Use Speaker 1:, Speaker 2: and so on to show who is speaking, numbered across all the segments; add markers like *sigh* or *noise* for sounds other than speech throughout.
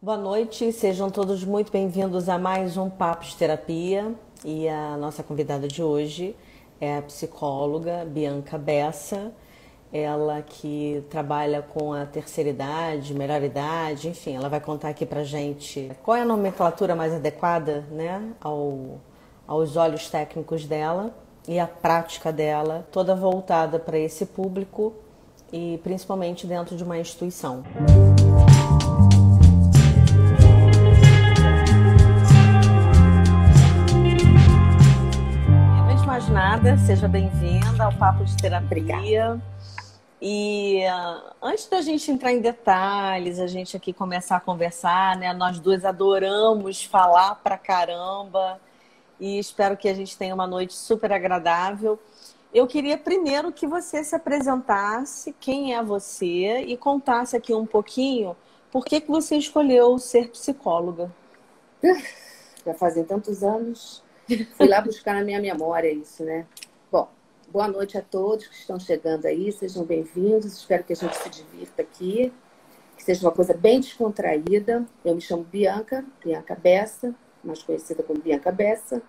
Speaker 1: Boa noite, sejam todos muito bem-vindos a mais um Papo de Terapia. E a nossa convidada de hoje é a psicóloga Bianca Bessa, ela que trabalha com a terceira idade, melhor idade, enfim, ela vai contar aqui pra gente qual é a nomenclatura mais adequada, né, ao, aos olhos técnicos dela e a prática dela, toda voltada para esse público e principalmente dentro de uma instituição. Antes nada, seja bem-vinda ao Papo de Terapia.
Speaker 2: Obrigada.
Speaker 1: E uh, antes da gente entrar em detalhes, a gente aqui começar a conversar, né? Nós dois adoramos falar pra caramba e espero que a gente tenha uma noite super agradável. Eu queria primeiro que você se apresentasse, quem é você e contasse aqui um pouquinho por que, que você escolheu ser psicóloga. *laughs*
Speaker 2: Já fazem tantos anos. Fui lá buscar na minha memória isso, né? Bom, boa noite a todos que estão chegando aí, sejam bem-vindos. Espero que a gente se divirta aqui, que seja uma coisa bem descontraída. Eu me chamo Bianca, Bianca Bessa, mais conhecida como Bianca Bessa.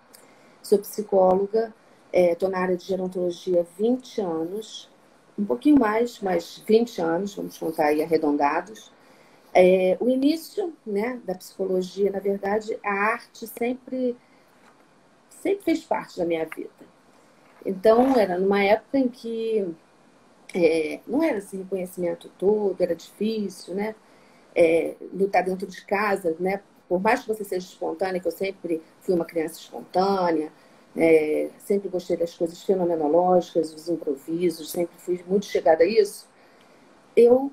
Speaker 2: Sou psicóloga, estou é, na área de gerontologia há 20 anos, um pouquinho mais, mas 20 anos, vamos contar aí arredondados. É, o início né, da psicologia, na verdade, a arte sempre, sempre fez parte da minha vida. Então, era numa época em que é, não era assim reconhecimento todo, era difícil, né? É, lutar dentro de casa, né? Por mais que você seja espontânea, que eu sempre fui uma criança espontânea, é, sempre gostei das coisas fenomenológicas, dos improvisos, sempre fui muito chegada a isso. Eu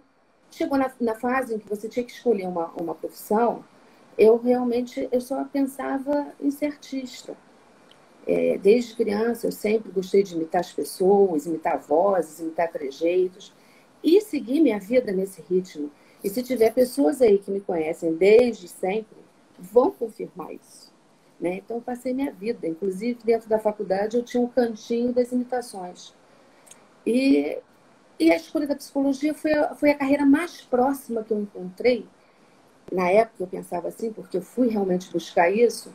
Speaker 2: chegou na, na fase em que você tinha que escolher uma, uma profissão, eu realmente eu só pensava em ser artista. É, desde criança eu sempre gostei de imitar as pessoas, imitar vozes, imitar trejeitos e seguir minha vida nesse ritmo. E se tiver pessoas aí que me conhecem desde sempre, vão confirmar isso. Né? Então, eu passei minha vida. Inclusive, dentro da faculdade, eu tinha um cantinho das imitações. E, e a escolha da psicologia foi a, foi a carreira mais próxima que eu encontrei. Na época, eu pensava assim, porque eu fui realmente buscar isso.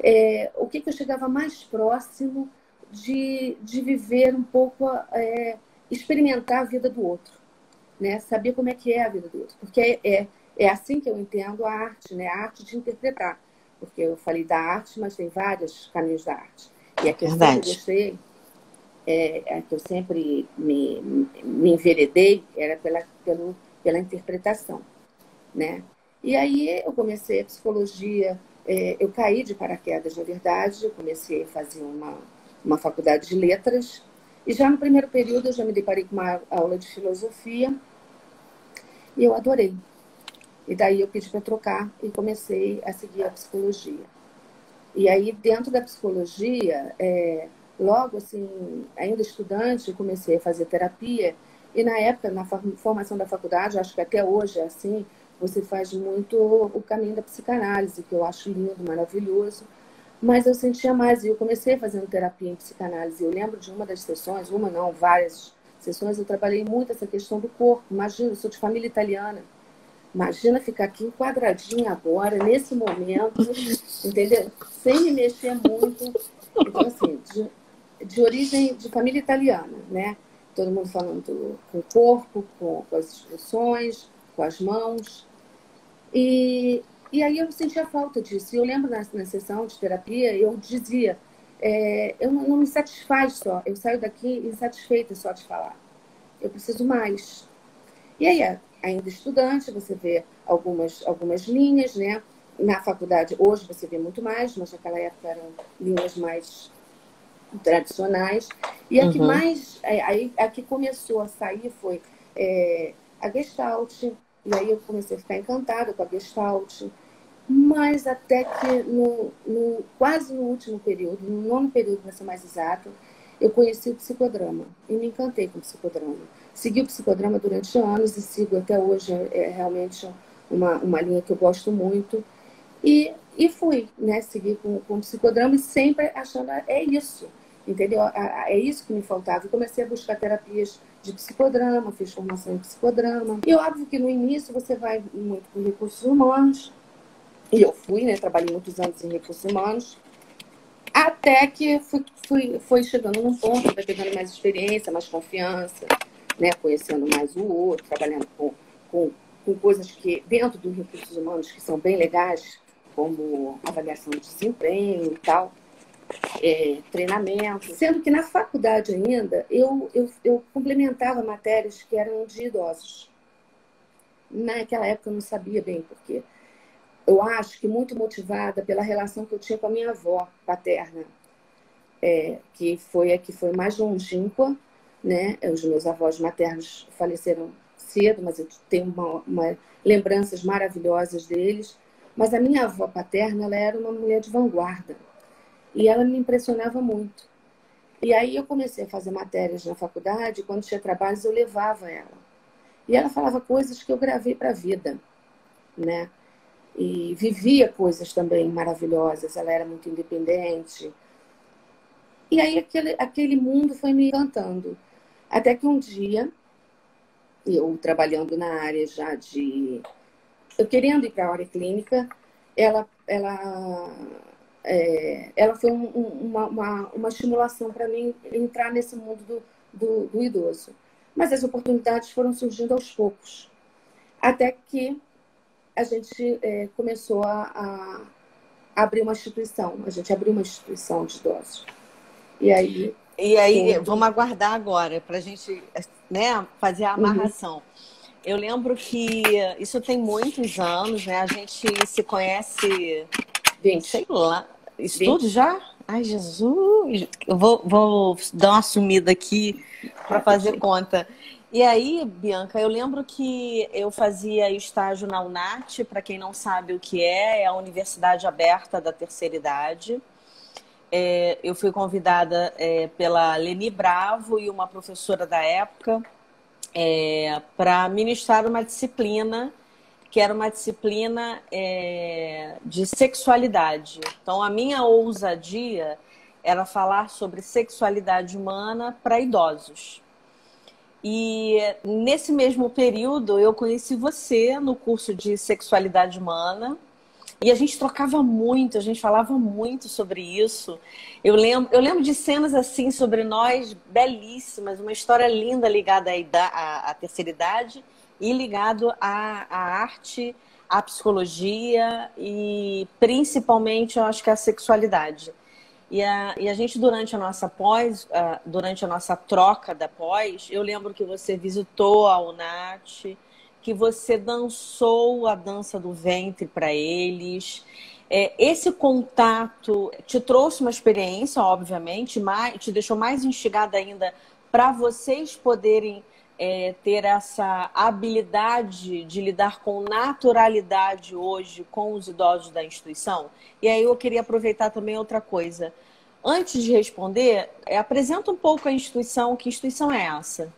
Speaker 2: É, o que, que eu chegava mais próximo de, de viver um pouco, é, experimentar a vida do outro. Né? Saber como é que é a vida do outro. Porque é, é, é assim que eu entendo a arte, né? a arte de interpretar porque eu falei da arte, mas tem vários caminhos da arte. E a que eu gostei, é, a que eu sempre me, me enveredei, era pela, pelo, pela interpretação, né? E aí eu comecei a psicologia, é, eu caí de paraquedas, na verdade, eu comecei a fazer uma, uma faculdade de letras, e já no primeiro período eu já me deparei com uma aula de filosofia, e eu adorei. E daí eu pedi para trocar e comecei a seguir a psicologia. E aí, dentro da psicologia, é, logo assim, ainda estudante, comecei a fazer terapia. E na época, na formação da faculdade, acho que até hoje é assim, você faz muito o caminho da psicanálise, que eu acho lindo, maravilhoso. Mas eu sentia mais, e eu comecei fazendo terapia em psicanálise. Eu lembro de uma das sessões, uma não, várias sessões, eu trabalhei muito essa questão do corpo. Imagina, eu sou de família italiana. Imagina ficar aqui enquadradinha agora, nesse momento, *laughs* entendeu? Sem me mexer muito. Então, assim, de, de origem de família italiana, né? Todo mundo falando com o corpo, com, com as instruções, com as mãos. E, e aí eu sentia falta disso. E eu lembro na, na sessão de terapia, eu dizia, é, eu não, não me satisfaz só, eu saio daqui insatisfeita só de falar. Eu preciso mais. E aí, ainda estudante, você vê algumas, algumas linhas, né? Na faculdade, hoje você vê muito mais, mas naquela época eram linhas mais tradicionais. E a que uhum. mais, é, aí, a que começou a sair foi é, a Gestalt, e aí eu comecei a ficar encantada com a Gestalt. Mas até que no, no, quase no último período, no nono período, para ser mais exato, eu conheci o psicodrama e me encantei com o psicodrama. Segui o psicodrama durante anos e sigo até hoje, é realmente uma, uma linha que eu gosto muito. E, e fui, né, seguir com, com o psicodrama e sempre achando, é isso, entendeu? É isso que me faltava. E comecei a buscar terapias de psicodrama, fiz formação em psicodrama. E óbvio que no início você vai muito com recursos humanos, E eu fui, né? Trabalhei muitos anos em recursos humanos. Até que fui, fui, foi chegando num ponto, vai pegando mais experiência, mais confiança, né? Conhecendo mais o outro, trabalhando com, com, com coisas que, dentro dos recursos humanos, que são bem legais, como avaliação de desempenho e tal, é, treinamento. Sendo que na faculdade ainda, eu, eu, eu complementava matérias que eram de idosos. Naquela época eu não sabia bem porquê. Eu acho que muito motivada pela relação que eu tinha com a minha avó paterna, é, que foi a que foi mais longínqua, né? Os meus avós maternos faleceram cedo, mas eu tenho uma, uma, lembranças maravilhosas deles. Mas a minha avó paterna, ela era uma mulher de vanguarda e ela me impressionava muito. E aí eu comecei a fazer matérias na faculdade, quando tinha trabalhos eu levava ela. E ela falava coisas que eu gravei para a vida, né? E vivia coisas também maravilhosas, ela era muito independente. E aí aquele, aquele mundo foi me encantando. Até que um dia, eu trabalhando na área já de. Eu querendo ir para a área clínica, ela, ela, é, ela foi um, uma, uma, uma, estimulação para mim entrar nesse mundo do, do, do idoso. Mas as oportunidades foram surgindo aos poucos. Até que a gente é, começou a, a, abrir uma instituição. A gente abriu uma instituição de idosos. E aí.
Speaker 1: E aí, tudo... vamos aguardar agora para a gente né, fazer a uhum. amarração. Uhum. Eu lembro que isso tem muitos anos, né? A gente se conhece, 20. sei lá, isso 20. tudo já? Ai, Jesus! Eu vou, vou dar uma sumida aqui para fazer conta. E aí, Bianca, eu lembro que eu fazia estágio na UNAT, para quem não sabe o que é, é a Universidade Aberta da Terceira Idade. É, eu fui convidada é, pela Leni Bravo e uma professora da época é, para ministrar uma disciplina que era uma disciplina é, de sexualidade. Então, a minha ousadia era falar sobre sexualidade humana para idosos. E nesse mesmo período eu conheci você no curso de sexualidade humana. E a gente trocava muito, a gente falava muito sobre isso. Eu lembro, eu lembro de cenas assim sobre nós, belíssimas, uma história linda ligada à, à, à terceira idade e ligado à, à arte, à psicologia e principalmente, eu acho que à sexualidade. E a, e a gente, durante a nossa pós, uh, durante a nossa troca da pós, eu lembro que você visitou a UNAT, que você dançou a dança do ventre para eles. É, esse contato te trouxe uma experiência, obviamente, mais, te deixou mais instigada ainda para vocês poderem é, ter essa habilidade de lidar com naturalidade hoje com os idosos da instituição? E aí eu queria aproveitar também outra coisa. Antes de responder, é, apresenta um pouco a instituição. Que instituição é essa?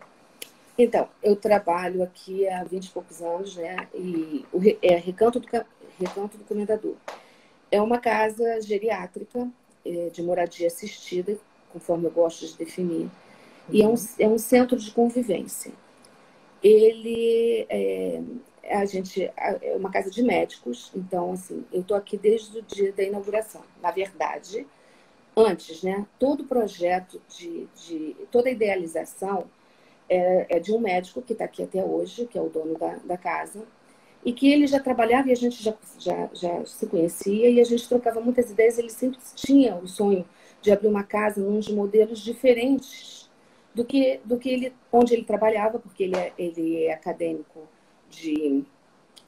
Speaker 2: Então, eu trabalho aqui há 20 e poucos anos, né? E o, é Recanto do, Recanto do Comendador. É uma casa geriátrica é, de moradia assistida, conforme eu gosto de definir e é um, é um centro de convivência. Ele é, a gente é uma casa de médicos, então assim, eu estou aqui desde o dia da inauguração. Na verdade, antes, né, todo o projeto de, de toda a idealização é, é de um médico que está aqui até hoje, que é o dono da, da casa, e que ele já trabalhava e a gente já, já, já se conhecia e a gente trocava muitas ideias. Ele sempre tinha o sonho de abrir uma casa num de modelos diferentes do que, do que ele, onde ele trabalhava, porque ele é, ele é acadêmico de.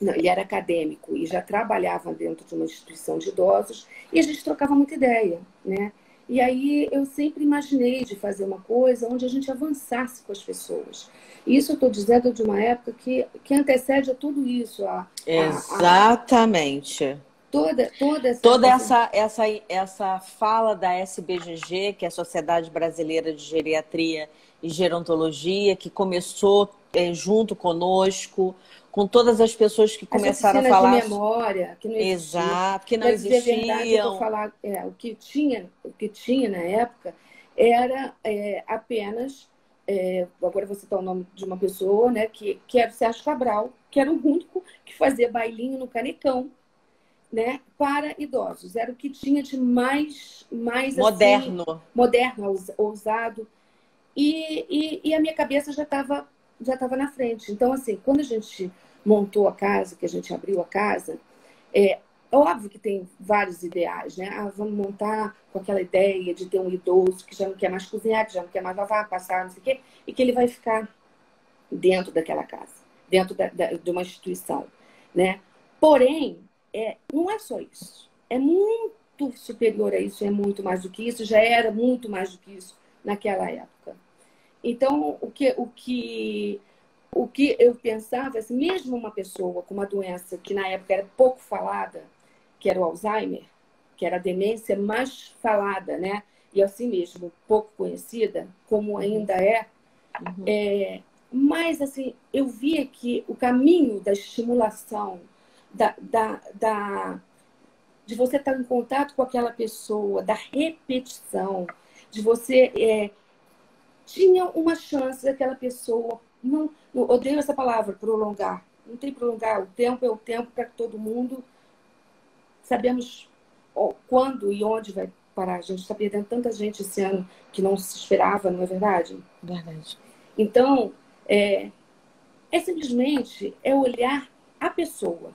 Speaker 2: Não, ele era acadêmico e já trabalhava dentro de uma instituição de idosos e a gente trocava muita ideia, né? E aí eu sempre imaginei de fazer uma coisa onde a gente avançasse com as pessoas. Isso eu estou dizendo de uma época que, que antecede a tudo isso. A,
Speaker 1: Exatamente. A, a
Speaker 2: toda toda essa
Speaker 1: toda essa, essa essa fala da SBGG que é a Sociedade Brasileira de Geriatria e Gerontologia que começou é, junto conosco com todas as pessoas que começaram a falar
Speaker 2: de memória que não existia.
Speaker 1: exato que não existiam.
Speaker 2: falar é, o que tinha o que tinha na época era é, apenas é, agora você citar o nome de uma pessoa né que que era o Sérgio Cabral que era o único que fazia bailinho no canecão né, para idosos. Era o que tinha de mais, mais
Speaker 1: moderno,
Speaker 2: assim, moderno, ousado. E, e, e, a minha cabeça já estava já estava na frente. Então, assim, quando a gente montou a casa, que a gente abriu a casa, é óbvio que tem vários ideais, né? Ah, vamos montar com aquela ideia de ter um idoso que já não quer mais cozinhar, que já não quer mais lavar, passar, não sei o quê, e que ele vai ficar dentro daquela casa, dentro da, da, de uma instituição, né? Porém, é, não é só isso. É muito superior a isso, é muito mais do que isso, já era muito mais do que isso naquela época. Então, o que, o que, o que eu pensava, assim, mesmo uma pessoa com uma doença que na época era pouco falada, que era o Alzheimer, que era a demência mais falada, né? E assim mesmo, pouco conhecida, como ainda é, uhum. é mas assim, eu via que o caminho da estimulação, da, da, da, de você estar em contato com aquela pessoa, da repetição, de você é, tinha uma chance daquela pessoa não, não odeio essa palavra prolongar. Não tem prolongar o tempo é o tempo para todo mundo. Sabemos quando e onde vai parar. A gente está perdendo tanta gente esse ano que não se esperava não é verdade?
Speaker 1: Verdade.
Speaker 2: Então é, é simplesmente é olhar a pessoa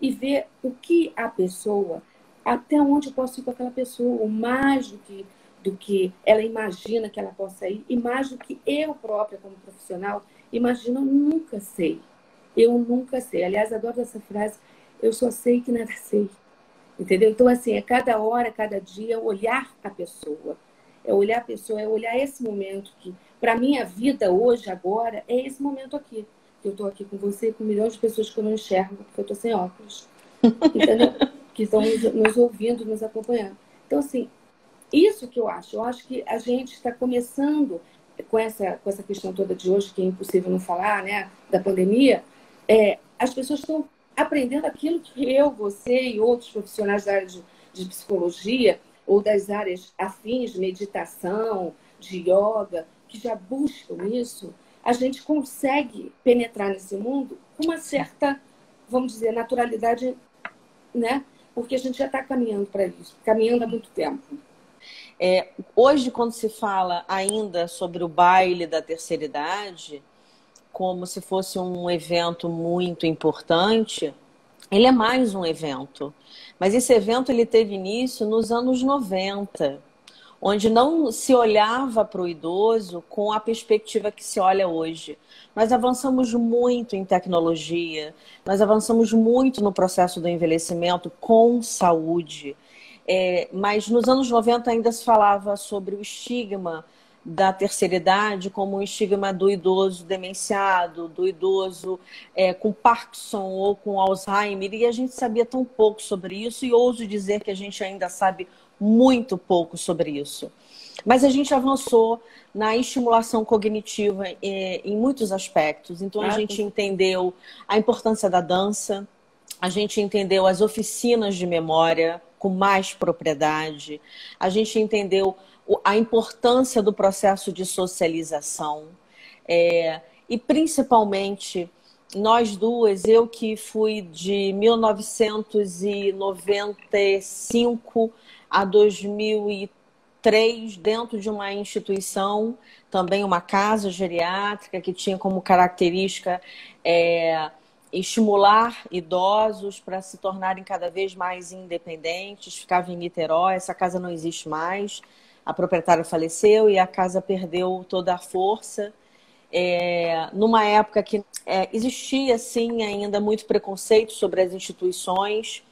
Speaker 2: e ver o que a pessoa até onde eu posso ir com aquela pessoa mais do que do que ela imagina que ela possa ir e mais do que eu própria como profissional imagino, nunca sei. Eu nunca sei. Aliás, adoro essa frase, eu só sei que nada *laughs* sei. Entendeu? Então, assim, é cada hora, cada dia, olhar a pessoa. É olhar a pessoa, é olhar esse momento que, para minha vida hoje, agora, é esse momento aqui. Que eu estou aqui com você, com milhões de pessoas que eu não enxergo, porque eu estou sem óculos. Entendeu? *laughs* que estão nos, nos ouvindo, nos acompanhando. Então, assim, isso que eu acho. Eu acho que a gente está começando com essa, com essa questão toda de hoje, que é impossível não falar, né, da pandemia, é, as pessoas estão aprendendo aquilo que eu, você e outros profissionais da área de, de psicologia ou das áreas afins, de meditação, de yoga, que já buscam isso, a gente consegue penetrar nesse mundo com uma certa, vamos dizer, naturalidade, né? Porque a gente já está caminhando para isso, caminhando há muito tempo.
Speaker 1: É, hoje, quando se fala ainda sobre o baile da terceira idade, como se fosse um evento muito importante, ele é mais um evento. Mas esse evento ele teve início nos anos 90, onde não se olhava para o idoso com a perspectiva que se olha hoje. Nós avançamos muito em tecnologia, nós avançamos muito no processo do envelhecimento com saúde. É, mas nos anos 90 ainda se falava sobre o estigma da terceira idade como um estigma do idoso demenciado, do idoso é, com Parkinson ou com Alzheimer, e a gente sabia tão pouco sobre isso, e ouso dizer que a gente ainda sabe muito pouco sobre isso. Mas a gente avançou na estimulação cognitiva é, em muitos aspectos. Então a gente entendeu a importância da dança, a gente entendeu as oficinas de memória, com mais propriedade. A gente entendeu a importância do processo de socialização. É, e principalmente nós duas, eu que fui de 1995 a 2003 dentro de uma instituição, também uma casa geriátrica que tinha como característica é, estimular idosos para se tornarem cada vez mais independentes. Ficava em Niterói, essa casa não existe mais. A proprietária faleceu e a casa perdeu toda a força. É, numa época que é, existia, sim, ainda muito preconceito sobre as instituições.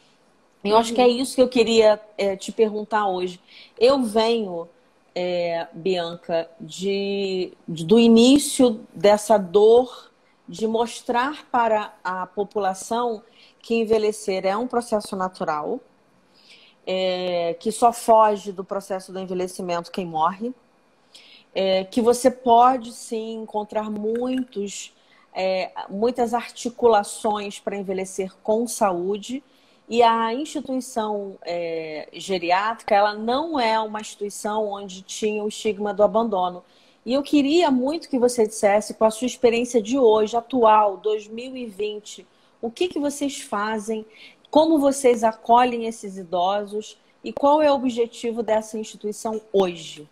Speaker 1: Eu uhum. acho que é isso que eu queria é, te perguntar hoje. Eu venho, é, Bianca, de, de, do início dessa dor de mostrar para a população que envelhecer é um processo natural, é, que só foge do processo do envelhecimento quem morre, é, que você pode sim encontrar muitos, é, muitas articulações para envelhecer com saúde. E a instituição é, geriátrica, ela não é uma instituição onde tinha o estigma do abandono e eu queria muito que você dissesse, com a sua experiência de hoje, atual, 2020, o que, que vocês fazem, Como vocês acolhem esses idosos e qual é o objetivo dessa instituição hoje?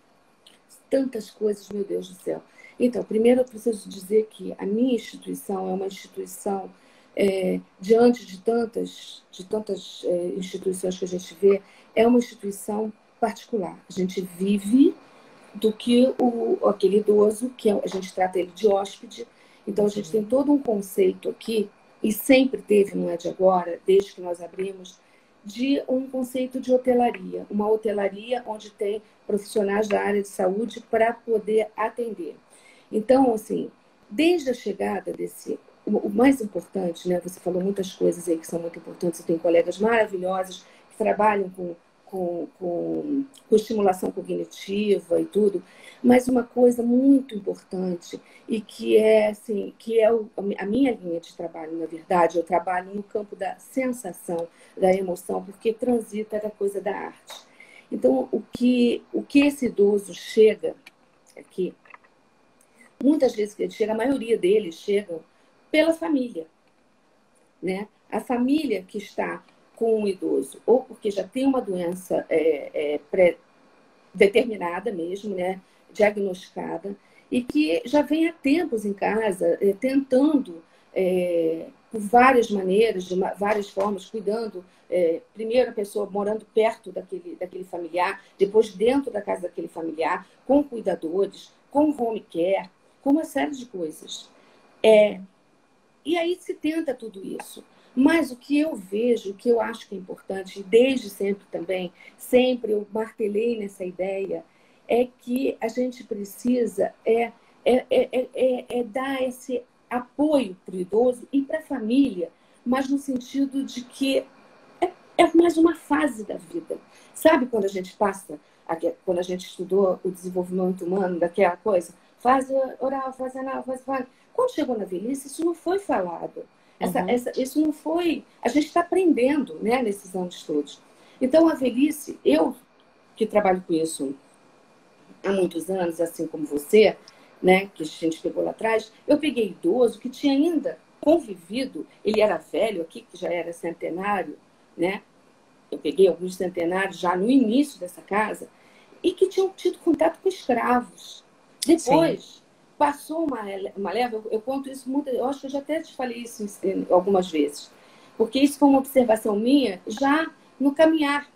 Speaker 2: Tantas coisas, meu Deus do céu. Então, primeiro eu preciso dizer que a minha instituição é uma instituição é, diante de tantas, de tantas é, instituições que a gente vê, é uma instituição particular. A gente vive do que o, aquele idoso, que é, a gente trata ele de hóspede. Então, a gente tem todo um conceito aqui, e sempre teve, não é de agora, desde que nós abrimos, de um conceito de hotelaria. Uma hotelaria onde tem profissionais da área de saúde para poder atender. Então, assim, desde a chegada desse o mais importante, né? Você falou muitas coisas aí que são muito importantes. Você tem colegas maravilhosos que trabalham com, com, com, com, estimulação cognitiva e tudo. Mas uma coisa muito importante e que é assim, que é o, a minha linha de trabalho, na verdade, eu trabalho no campo da sensação, da emoção, porque transita da coisa da arte. Então, o que, o que esse idoso chega aqui, muitas vezes que ele chega, a maioria deles chegam pela família. Né? A família que está com o idoso, ou porque já tem uma doença é, é, pré determinada mesmo, né? diagnosticada, e que já vem há tempos em casa é, tentando, é, por várias maneiras, de várias formas, cuidando, é, primeiro a pessoa morando perto daquele, daquele familiar, depois dentro da casa daquele familiar, com cuidadores, com home care, com uma série de coisas. É, e aí se tenta tudo isso. Mas o que eu vejo, o que eu acho que é importante, desde sempre também, sempre eu martelei nessa ideia, é que a gente precisa é, é, é, é, é dar esse apoio para o idoso e para a família, mas no sentido de que é, é mais uma fase da vida. Sabe quando a gente passa, quando a gente estudou o desenvolvimento humano, daquela coisa, faz oral, faz anal, faz, faz quando chegou na velhice, isso não foi falado. Essa, uhum. essa, isso não foi. A gente está aprendendo né, nesses anos todos. Então, a velhice, eu que trabalho com isso há muitos anos, assim como você, né, que a gente pegou lá atrás, eu peguei idoso que tinha ainda convivido, ele era velho aqui, que já era centenário, né? Eu peguei alguns centenários já no início dessa casa, e que tinham tido contato com escravos. Depois, Sim passou uma, uma leva, eu, eu conto isso muito, eu acho que eu já até te falei isso algumas vezes, porque isso foi uma observação minha já no caminhar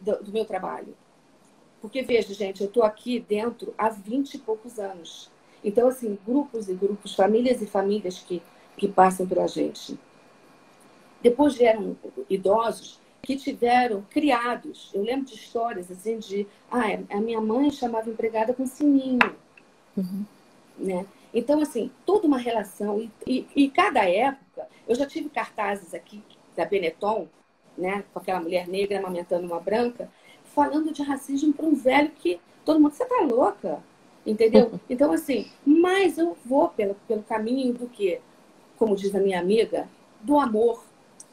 Speaker 2: do, do meu trabalho. Porque, veja, gente, eu estou aqui dentro há 20 e poucos anos. Então, assim, grupos e grupos, famílias e famílias que, que passam pela gente. Depois vieram idosos que tiveram criados. Eu lembro de histórias assim de, ah, a minha mãe chamava empregada com sininho. Uhum. Né? Então, assim, toda uma relação. E, e, e, cada época, eu já tive cartazes aqui da Benetton, né, com aquela mulher negra amamentando uma branca, falando de racismo para um velho que todo mundo, você tá louca? Entendeu? *laughs* Então, assim, mas eu vou pelo, pelo caminho do que, como diz a minha amiga, do amor,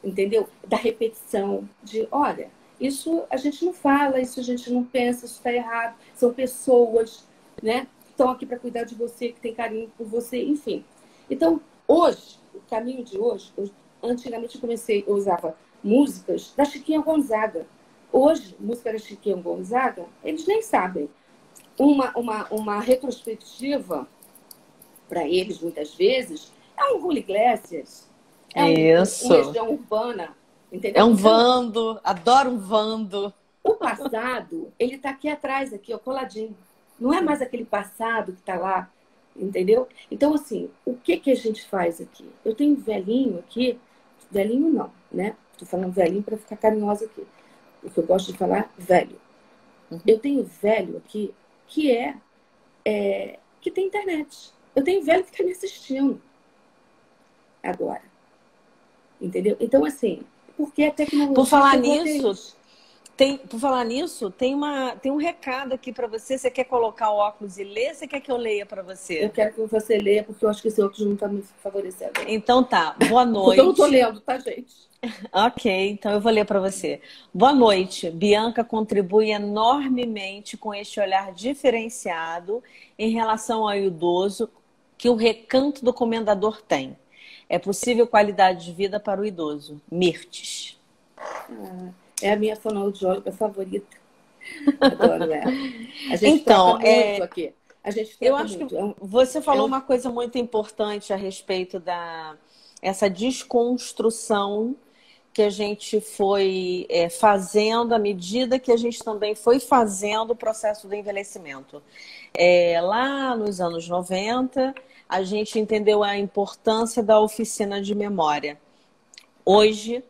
Speaker 2: entendeu? Da repetição, de olha, isso a gente não fala, isso a gente não pensa, isso está errado, são pessoas, né? Estão aqui para cuidar de você, que tem carinho por você, enfim. Então, hoje, o caminho de hoje, eu, antigamente eu comecei, eu usava músicas da Chiquinha Gonzaga. Hoje, música da Chiquinha Gonzaga, eles nem sabem. Uma, uma, uma retrospectiva, para eles, muitas vezes, é um Julio Iglesias. É um, Isso. uma região urbana. Entendeu?
Speaker 1: É um então, vando, adoro um vando.
Speaker 2: O passado, ele está aqui atrás, aqui, ó, coladinho. Não é mais aquele passado que está lá, entendeu? Então, assim, o que, que a gente faz aqui? Eu tenho velhinho aqui, velhinho não, né? Estou falando velhinho para ficar carinhosa aqui. Porque eu gosto de falar velho. Uhum. Eu tenho velho aqui que é, é que tem internet. Eu tenho velho que está me assistindo agora. Entendeu? Então, assim, porque a tecnologia.
Speaker 1: Por falar nisso, tem, por falar nisso, tem, uma, tem um recado aqui para você. Você quer colocar o óculos e ler? Você quer que eu leia para você?
Speaker 2: Eu quero que você leia, porque eu acho que esse óculos não está me favorecendo.
Speaker 1: Então tá. Boa *laughs* noite. eu
Speaker 2: não estou lendo, tá, gente? *laughs*
Speaker 1: ok, então eu vou ler para você. Boa noite. Bianca contribui enormemente com este olhar diferenciado em relação ao idoso que o recanto do comendador tem. É possível qualidade de vida para o idoso. Mirtes.
Speaker 2: Ah, é a minha fonoaudióloga favorita. Adoro ela. A gente *laughs*
Speaker 1: então,
Speaker 2: é... muito aqui. A gente
Speaker 1: eu acho muito. que é você falou uma coisa muito importante a respeito da essa desconstrução que a gente foi é, fazendo à medida que a gente também foi fazendo o processo do envelhecimento. É, lá nos anos 90, a gente entendeu a importância da oficina de memória. Hoje,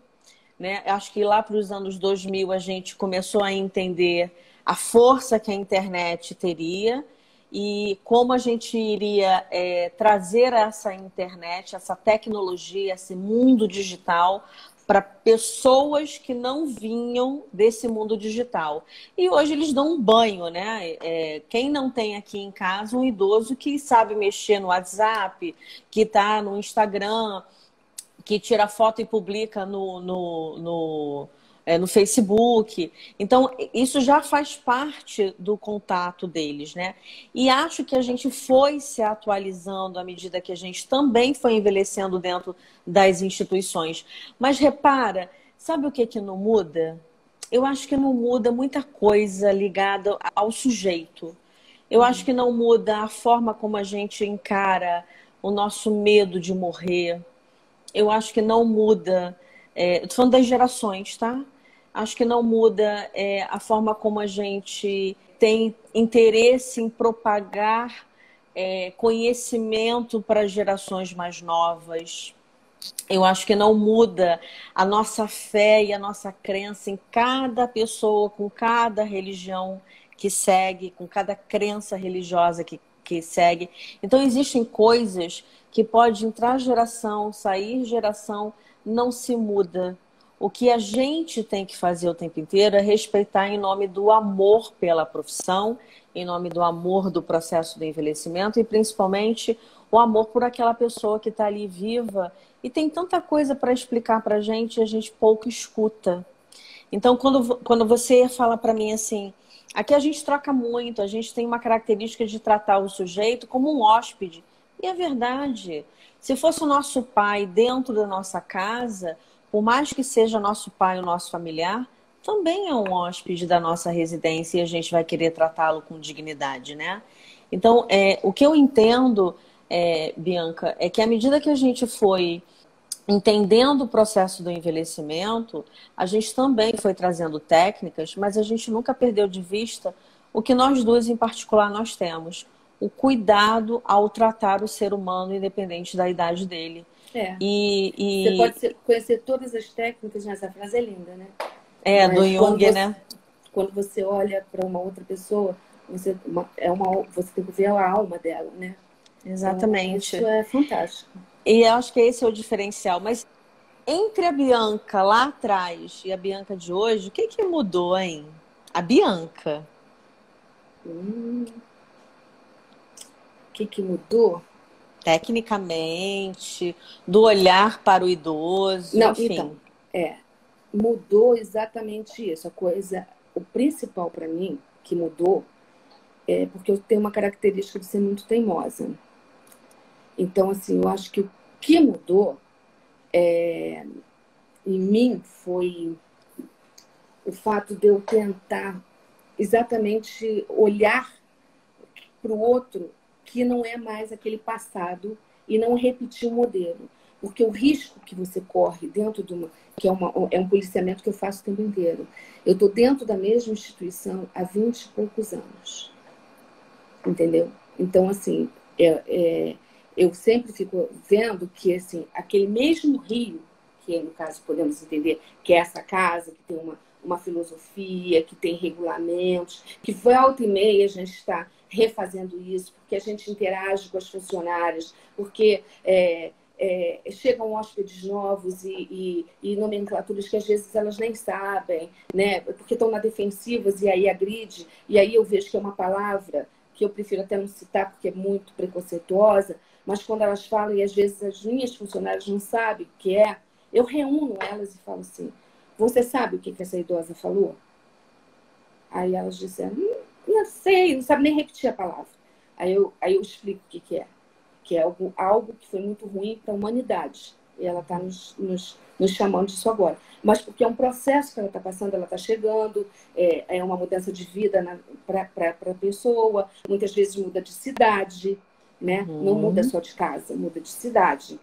Speaker 1: né, acho que lá para os anos 2000 a gente começou a entender a força que a internet teria e como a gente iria é, trazer essa internet, essa tecnologia, esse mundo digital para pessoas que não vinham desse mundo digital. E hoje eles dão um banho, né? É, quem não tem aqui em casa um idoso que sabe mexer no WhatsApp, que está no Instagram, que tira foto e publica no, no, no é, no Facebook. Então, isso já faz parte do contato deles, né? E acho que a gente foi se atualizando à medida que a gente também foi envelhecendo dentro das instituições. Mas repara, sabe o que, que não muda? Eu acho que não muda muita coisa ligada ao sujeito. Eu acho que não muda a forma como a gente encara o nosso medo de morrer. Eu acho que não muda. É, falando das gerações, tá? acho que não muda é, a forma como a gente tem interesse em propagar é, conhecimento para gerações mais novas. Eu acho que não muda a nossa fé e a nossa crença em cada pessoa, com cada religião que segue, com cada crença religiosa que, que segue. Então, existem coisas que pode entrar geração, sair geração, não se muda. O que a gente tem que fazer o tempo inteiro é respeitar em nome do amor pela profissão, em nome do amor do processo do envelhecimento e principalmente o amor por aquela pessoa que está ali viva e tem tanta coisa para explicar para a gente e a gente pouco escuta. Então, quando, quando você fala para mim assim, aqui a gente troca muito, a gente tem uma característica de tratar o sujeito como um hóspede. E é verdade. Se fosse o nosso pai dentro da nossa casa, por mais que seja nosso pai ou nosso familiar, também é um hóspede da nossa residência e a gente vai querer tratá-lo com dignidade, né? Então, é, o que eu entendo, é, Bianca, é que à medida que a gente foi entendendo o processo do envelhecimento, a gente também foi trazendo técnicas, mas a gente nunca perdeu de vista o que nós duas em particular nós temos, o cuidado ao tratar o ser humano independente da idade dele.
Speaker 2: É. E, e... Você pode conhecer todas as técnicas, mas essa frase é linda, né?
Speaker 1: É, mas do Jung,
Speaker 2: você,
Speaker 1: né?
Speaker 2: Quando você olha para uma outra pessoa, você, uma, é uma, você tem que ver a alma dela, né?
Speaker 1: Exatamente.
Speaker 2: Então, isso é fantástico.
Speaker 1: E eu acho que esse é o diferencial. Mas entre a Bianca lá atrás e a Bianca de hoje, o que, que mudou, hein? A Bianca.
Speaker 2: Hum. Que, que mudou?
Speaker 1: tecnicamente, do olhar para o idoso, Não, enfim. Então,
Speaker 2: é, mudou exatamente isso. A coisa, o principal para mim que mudou é porque eu tenho uma característica de ser muito teimosa. Então, assim, eu acho que o que mudou é, em mim foi o fato de eu tentar exatamente olhar para o outro que não é mais aquele passado e não repetir o modelo. Porque o risco que você corre dentro de uma. que é, uma, é um policiamento que eu faço o tempo inteiro. Eu estou dentro da mesma instituição há 20 e poucos anos. Entendeu? Então, assim, é, é, eu sempre fico vendo que assim, aquele mesmo rio, que no caso podemos entender que é essa casa, que tem uma, uma filosofia, que tem regulamentos, que foi alta e meia a gente está refazendo isso, porque a gente interage com as funcionárias, porque é, é, chegam hóspedes novos e, e, e, nomenclaturas que às vezes elas nem sabem, né? porque estão na defensivas e aí agride, e aí eu vejo que é uma palavra que eu prefiro até não citar porque é muito preconceituosa, mas quando elas falam e às vezes as minhas funcionárias não sabem o que é, eu reúno elas e falo assim, você sabe o que, que essa idosa falou? Aí elas disseram, hum, não sei, não sabe nem repetir a palavra. Aí eu, aí eu explico o que, que é. que é algo, algo que foi muito ruim para a humanidade. E ela está nos, nos, nos, chamando disso agora. Mas porque é um processo que ela está passando, ela está chegando, é, é, uma mudança de vida para a pessoa, muitas vezes muda de cidade, né? Uhum. Não muda só de casa, muda de cidade.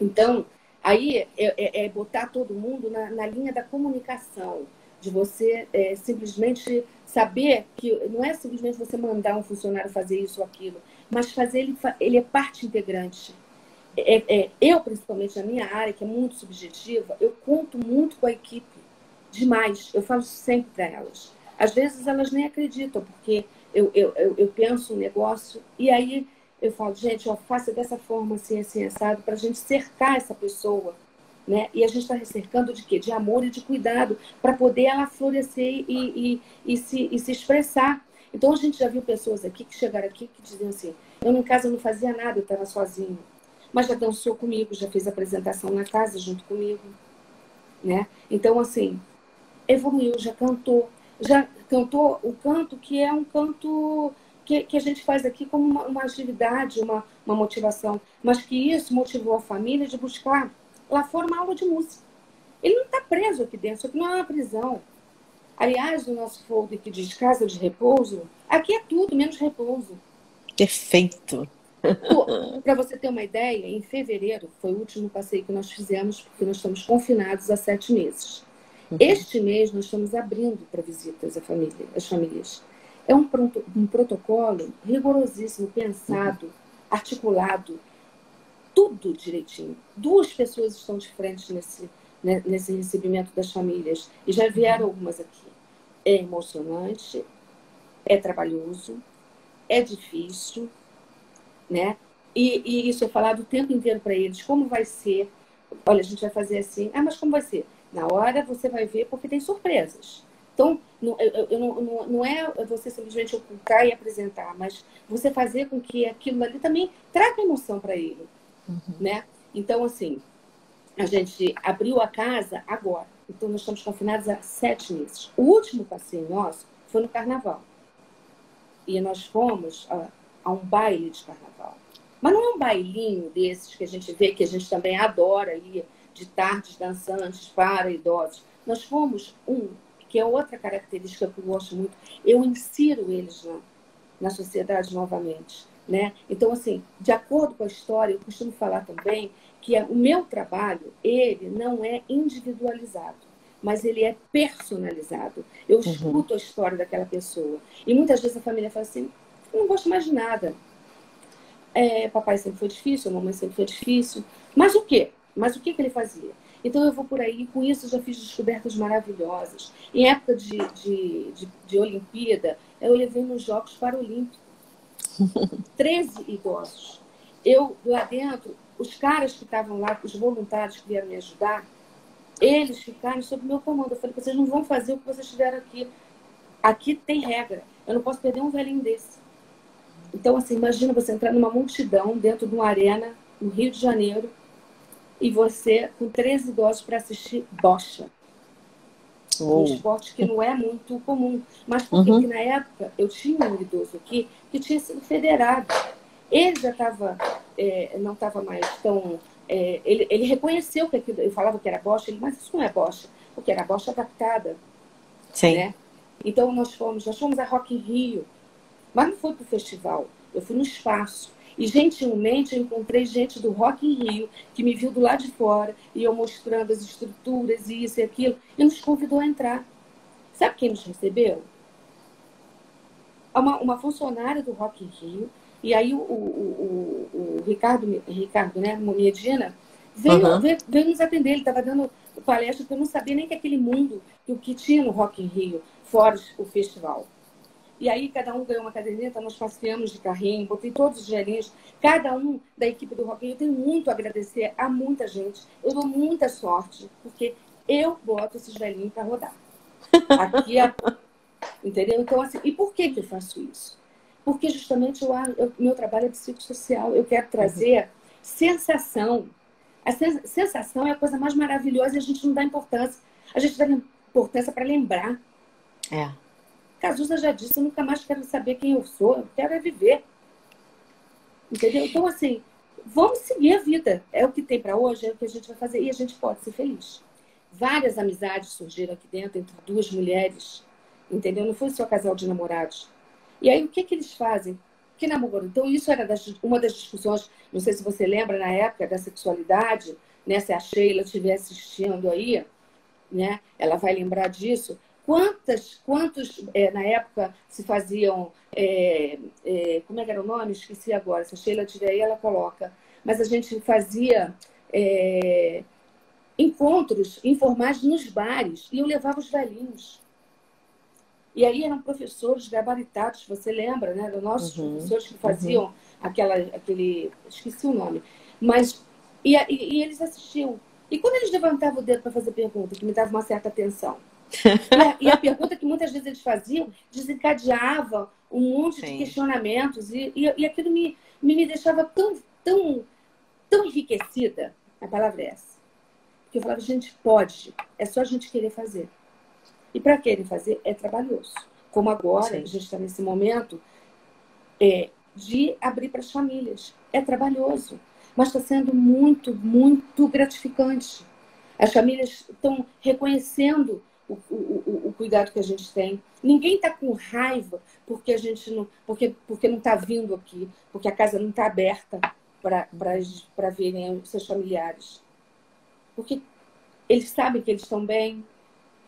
Speaker 2: Então, aí é, é, é botar todo mundo na, na, linha da comunicação, de você é, simplesmente saber que não é simplesmente você mandar um funcionário fazer isso ou aquilo, mas fazer ele, ele é parte integrante. É, é, eu, principalmente na minha área, que é muito subjetiva, eu conto muito com a equipe, demais. Eu falo sempre para elas. Às vezes elas nem acreditam, porque eu, eu, eu, eu penso um negócio e aí eu falo, gente, ó, faça dessa forma assim, assim, assado, para a gente cercar essa pessoa. Né? E a gente está cercando de quê? De amor e de cuidado, para poder ela florescer e, e, e, se, e se expressar. Então a gente já viu pessoas aqui que chegaram aqui que diziam assim: eu em casa não fazia nada, eu estava sozinho. Mas já dançou comigo, já fez apresentação na casa junto comigo. Né? Então, assim, evoluiu, já cantou. Já cantou o canto que é um canto que, que a gente faz aqui como uma, uma atividade, uma, uma motivação. Mas que isso motivou a família de buscar lá fora uma aula de música. Ele não está preso aqui dentro, isso aqui não é uma prisão. Aliás, no nosso folder que diz casa de repouso, aqui é tudo menos repouso.
Speaker 1: Perfeito.
Speaker 2: Para você ter uma ideia, em fevereiro foi o último passeio que nós fizemos, porque nós estamos confinados há sete meses. Uhum. Este mês nós estamos abrindo para visitas à família, às famílias. É um, um protocolo rigorosíssimo, pensado, articulado, tudo direitinho. Duas pessoas estão de frente nesse, né, nesse recebimento das famílias. E já vieram algumas aqui. É emocionante, é trabalhoso, é difícil, né? E, e isso é falado o tempo inteiro para eles. Como vai ser? Olha, a gente vai fazer assim. Ah, mas como vai ser? Na hora você vai ver, porque tem surpresas. Então, não, eu, eu, não, não é você simplesmente ocultar e apresentar, mas você fazer com que aquilo ali também traga emoção para ele, uhum. né? Então, assim, a gente abriu a casa agora. Então, nós estamos confinados há sete meses. O último passeio nosso foi no carnaval. E nós fomos a, a um baile de carnaval. Mas não é um bailinho desses que a gente vê, que a gente também adora ir de tardes dançantes para idosos. Nós fomos um, que é outra característica que eu gosto muito, eu insiro eles na, na sociedade novamente. Né? Então, assim, de acordo com a história, eu costumo falar também que o meu trabalho, ele não é individualizado, mas ele é personalizado. Eu uhum. escuto a história daquela pessoa. E muitas vezes a família fala assim, eu não gosto mais de nada. É, papai sempre foi difícil, mamãe sempre foi difícil. Mas o quê? Mas o que, que ele fazia? Então eu vou por aí, com isso já fiz descobertas maravilhosas. Em época de, de, de, de Olimpíada, eu levei nos Jogos Paralímpicos *laughs* 13 idosos. Eu, lá dentro, os caras que estavam lá, os voluntários que vieram me ajudar, eles ficaram sob meu comando. Eu falei, vocês não vão fazer o que vocês fizeram aqui. Aqui tem regra. Eu não posso perder um velhinho desse. Então, assim, imagina você entrar numa multidão dentro de uma arena no Rio de Janeiro e você com 13 idosos para assistir bocha. Oh. Um esporte que não é muito comum. Mas porque uhum. na época eu tinha um idoso aqui que tinha sido federado. Ele já estava, é, não estava mais tão. É, ele, ele reconheceu que aquilo, eu falava que era bocha, ele, mas isso não é bocha, porque era bocha adaptada. Sim. Né? Então nós fomos, nós fomos a Rock in Rio, mas não foi para o festival, eu fui no espaço. E gentilmente eu encontrei gente do Rock in Rio que me viu do lado de fora e eu mostrando as estruturas e isso e aquilo e nos convidou a entrar. Sabe quem nos recebeu? Uma, uma funcionária do Rock in Rio e aí o, o, o, o Ricardo, Ricardo né, Medina, veio, uhum. veio, veio, nos atender. Ele estava dando palestra, porque eu não sabia nem que aquele mundo que o que tinha no Rock in Rio, fora o festival. E aí cada um ganhou uma caderneta, nós passeamos de carrinho, botei todos os velhinhos, cada um da equipe do Rock. Eu tenho muito a agradecer a muita gente. Eu dou muita sorte, porque eu boto esses velhinhos para rodar. *laughs* Aqui é... Entendeu? Então, assim, e por que, que eu faço isso? Porque justamente o meu trabalho é psicossocial. Eu quero trazer sensação. A sensação é a coisa mais maravilhosa e a gente não dá importância. A gente dá importância para lembrar. É. Cazuza já disse, eu nunca mais quero saber quem eu sou, eu quero é viver. Entendeu? Então, assim, vamos seguir a vida. É o que tem para hoje, é o que a gente vai fazer. E a gente pode ser feliz. Várias amizades surgiram aqui dentro entre duas mulheres. Entendeu? Não foi só casal de namorados. E aí, o que, que eles fazem? Que namoro. Então, isso era das, uma das discussões, não sei se você lembra, na época da sexualidade, né? Se a Sheila estiver assistindo aí, né? Ela vai lembrar disso. Quantas, quantos, é, na época, se faziam, é, é, como é que era o nome? Esqueci agora. Se a Sheila tiver aí, ela coloca. Mas a gente fazia é, encontros informais nos bares e eu levava os velhinhos. E aí eram professores gabaritados, você lembra, né? Eram nossos uhum, professores que faziam uhum. aquela, aquele. Esqueci o nome. Mas. E, e, e eles assistiam. E quando eles levantavam o dedo para fazer pergunta, que me dava uma certa atenção. E, a, *laughs* e, a, pergunta que muitas vezes eles faziam desencadeava um monte Sim. de questionamentos. E, e, e aquilo me, me, me deixava tão, tão, tão enriquecida. A palavra é essa. Porque eu falava, a gente pode, é só a gente querer fazer. E para querer fazer é trabalhoso. Como agora, Sim. a gente está nesse momento é, de abrir para as famílias. É trabalhoso, mas está sendo muito, muito gratificante. As famílias estão reconhecendo o, o, o, cuidado que a gente tem. Ninguém está com raiva porque a gente não, porque, porque não está vindo aqui, porque a casa não está aberta para verem os seus familiares. Porque eles sabem que eles estão bem,